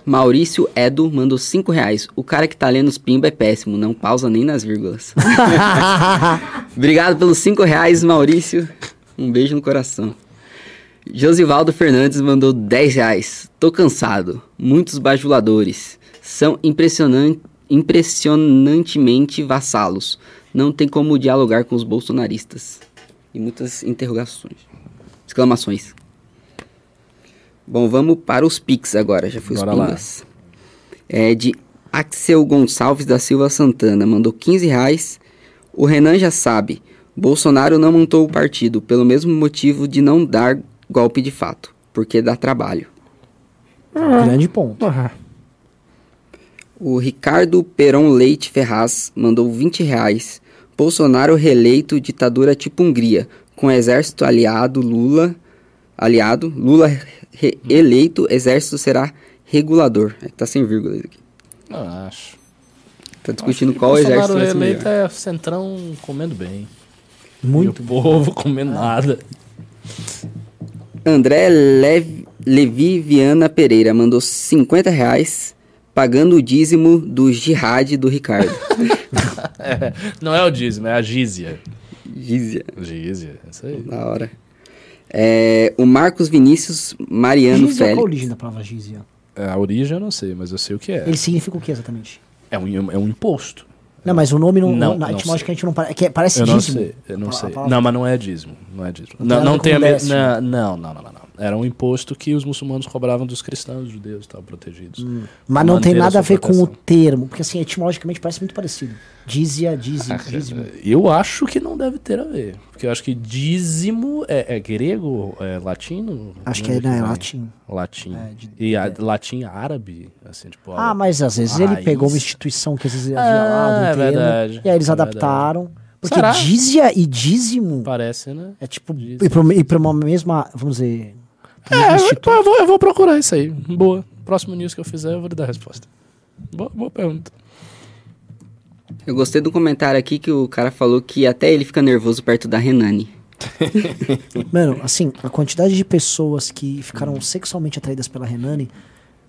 Maurício Edo mandou 5 reais. O cara que tá lendo os pimba é péssimo, não pausa nem nas vírgulas. *laughs* Obrigado pelos 5 reais, Maurício. Um beijo no coração. Josivaldo Fernandes mandou 10 reais. Tô cansado. Muitos bajuladores. São impressionan- impressionantemente vassalos. Não tem como dialogar com os bolsonaristas. E muitas interrogações. Exclamações. Bom, vamos para os Pix agora. Já fui os
Bora lá.
É de Axel Gonçalves da Silva Santana. Mandou 15 reais. O Renan já sabe. Bolsonaro não montou o partido pelo mesmo motivo de não dar golpe de fato. Porque dá trabalho.
Grande ponto.
O Ricardo Peron Leite Ferraz mandou 20 reais. Bolsonaro reeleito ditadura tipo Hungria, com exército aliado Lula, aliado Lula eleito, exército será regulador. É que tá sem vírgula isso aqui.
Não acho.
Tá discutindo
Acho
qual exército vai ser
eleito
melhor.
é centrão comendo bem.
Muito.
E o povo *laughs* comendo nada.
André Lev- Levi Viana Pereira mandou 50 reais, pagando o dízimo do jihad do Ricardo. *laughs*
Não é o dízimo, é a gízia.
Gízia.
Gízia, é isso aí.
Da hora. É, o Marcos Vinícius Mariano
Gízia, qual a
Félix.
origem da palavra gízia?
É, A origem eu não sei, mas eu sei o que é.
Ele significa o que exatamente?
É um, é um imposto.
Não, mas o nome não,
Não,
na
não
etimologicamente não parece. que parece
Eu não
dízimo.
sei, eu não
A- a
sei.
palavra-
Não, mas não é dízimo. Não é dízimo.
Não tem
Não,
a
não tem a me-
décimo.
não, não, não, não, não, não. Era um imposto que os muçulmanos cobravam dos cristãos, judeus, estavam protegidos.
Mas não tem
a
nada a ver com o
proteção.
termo, porque assim, etimologicamente parece muito parecido. Dízia, dízimo, dízimo.
Eu acho que não deve ter a ver. Porque eu acho que dízimo é, é grego, é latino?
Acho que é, não, é
vem.
latim.
Latim.
É, de-
e a, latim árabe, assim, tipo...
Ah,
a-
mas às vezes
a
ele
raiz.
pegou uma instituição que às vezes havia
Ah,
lá,
é
termo,
verdade,
e aí eles
é
adaptaram. Porque
Será?
dízia e dízimo
Parece, né?
é tipo,
Dízimo.
e pra, pra uma mesma, vamos dizer...
É, eu,
instituto.
eu vou, eu vou procurar isso aí. Boa. Próximo news que eu fizer, eu vou lhe dar a resposta. Boa, boa pergunta.
Eu gostei do comentário aqui que o cara falou que até ele fica nervoso perto da Renani. *laughs*
Mano, assim, a quantidade de pessoas que ficaram sexualmente atraídas pela Renani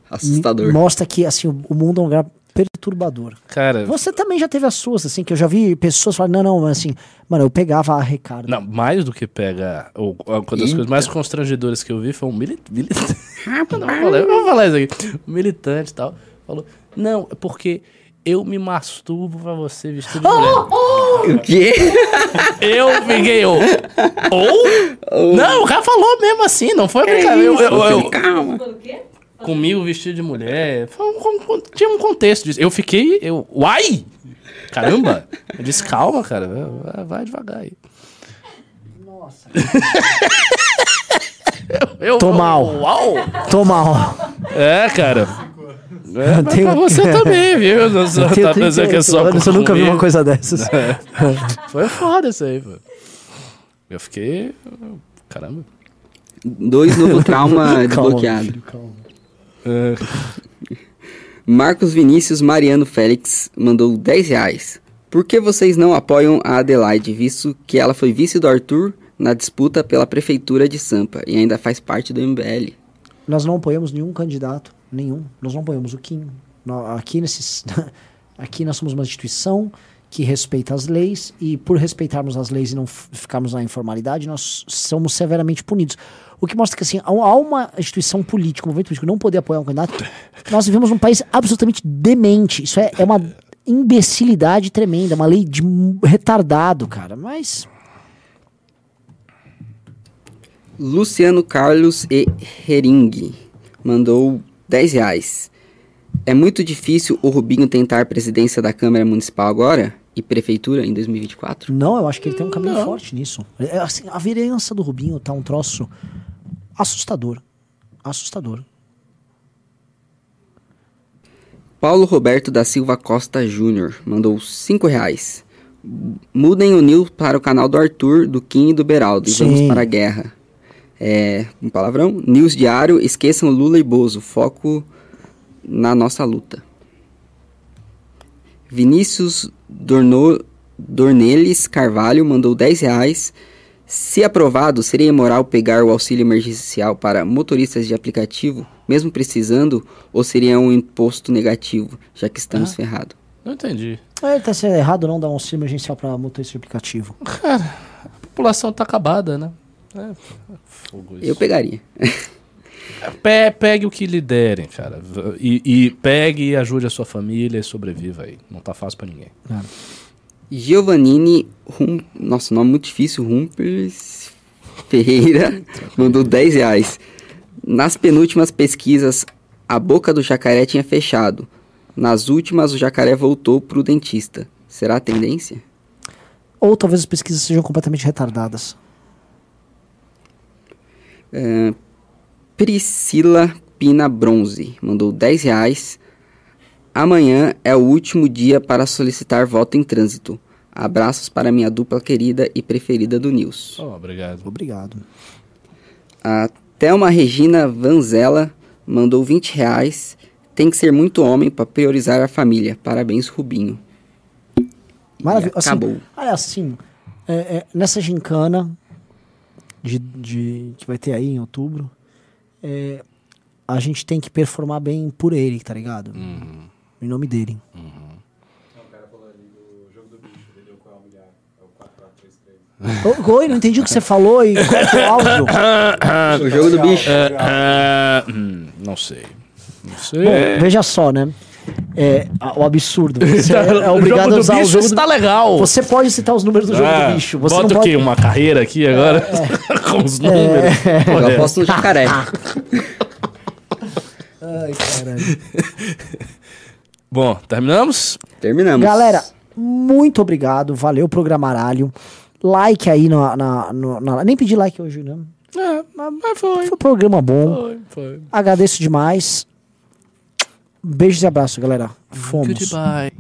Assustador.
mostra que, assim, o, o mundo é um lugar perturbador.
Cara,
Você também já teve as suas, assim, que eu já vi pessoas falando, não, não, mas assim, mano, eu pegava a Ricardo.
não, mais do que pega. o- Uma das coisas mais constrangedoras que eu vi foi um militante. *laughs* não, vou falar, eu vou falar isso aqui. Um militante e tal. Falou: Não, é porque eu me masturbo pra você vestido de mulher.
O quê? *laughs*
Eu fiquei, eu. Ou? Não, o cara falou mesmo assim, não foi brincadeira. Eu, eu, eu-
Calma.
Comigo vestido de mulher. Foi um- um- um- tinha um contexto disso. Eu fiquei. Eu, uai! Caramba! Eu disse, calma, cara. Vai, vai devagar aí.
Nossa.
Eu,
Tô mal.
Uau!
Tô mal.
É, cara. É, mas
tenho
pra você também, viu? Não só,
Eu tenho
tá pensando que é só
38 anos, eu nunca vi uma coisa dessas.
Foi foda isso aí, pô. Eu fiquei. Caramba.
Dois novo trauma *laughs* desbloqueado.
filho, calma.
Marcos Vinícius Mariano Félix mandou 10 reais. Por que vocês não apoiam a Adelaide, visto que ela foi vice do Arthur na disputa pela prefeitura de Sampa e ainda faz parte do MBL?
Nós não apoiamos nenhum candidato, nenhum. Nós não apoiamos o Kim. Aqui, nesses, *laughs* aqui nós somos uma instituição que respeita as leis e por respeitarmos as leis e não ficarmos na informalidade, nós somos severamente punidos. O que mostra que assim, há uma instituição política, um movimento político não poder apoiar um candidato, nós vivemos num país absolutamente demente. Isso é, é uma imbecilidade tremenda, uma lei de retardado, cara. Mas
Luciano Carlos e Hering. mandou 10 reais. É muito difícil o Rubinho tentar a presidência da Câmara Municipal agora e Prefeitura em 2024?
Não, eu acho que ele tem um caminho forte nisso. É, assim, a vereança do Rubinho tá um troço assustador. Assustador.
Paulo Roberto da Silva Costa Júnior mandou 5 reais. Mudem o Nil para o canal do Arthur, do Kim e do Beraldo e
Sim.
vamos para a guerra. É, um palavrão? News Diário, esqueçam Lula e Bozo, foco na nossa luta. Vinícius Dorno, Dornelles Carvalho mandou 10 reais. Se aprovado, seria imoral pegar o auxílio emergencial para motoristas de aplicativo, mesmo precisando, ou seria um imposto negativo, já que estamos ferrados?
Não entendi.
É, tá sendo errado não dar um auxílio emergencial pra motorista de aplicativo.
A população tá acabada, né? É, fogo isso.
Eu pegaria. *laughs*
Pe- pegue o que lhe derem, cara. E, e pegue e ajude a sua família e sobreviva aí. Não tá fácil pra ninguém.
Giovannini, Rum... nossa, nome muito difícil, Rumpers Ferreira, mandou 10 reais. Nas penúltimas pesquisas, a boca do jacaré tinha fechado. Nas últimas, o jacaré voltou pro dentista. Será a tendência?
Ou talvez as pesquisas sejam completamente retardadas.
Priscila Pina Bronze mandou 10 reais. Amanhã é o último dia para solicitar voto em trânsito. Abraços para minha dupla querida e preferida do News.
Oh, obrigado.
Obrigado.
A Thelma Regina Vanzella mandou 20 reais. Tem que ser muito homem para priorizar a família. Parabéns, Rubinho.
Maravilha.
E acabou.
Olha, assim, é, é, nessa gincana de, de- que vai ter aí em outubro, é, a gente tem que performar bem por ele, tá ligado? Em nome dele. Ô, Oi, não entendi o que você falou e qual é o *laughs* áudio.
O jogo do bicho.
É, hum, não sei. Não sei.
Bom, veja só, né? É, a- o absurdo. Você é, *laughs* é
o
obrigado
jogo
a
do
usar o
bicho
jogo
está
do...
legal.
Você pode citar os números do jogo
Ah,
do bicho. Você
bota
não
o
pode...
quê? Uma carreira aqui agora? *laughs* Com os números.
Eu aposto no jacaré.
Ai, caralho.
Bom, terminamos?
Terminamos.
Galera, muito obrigado. Valeu, programaralho. Like aí na, na, no- na- Nem pedi like hoje, né?
É, mas foi.
Foi um programa bom.
Foi, foi.
Agradeço demais. Beijos e abraços, galera. Fomos.
Goodbye.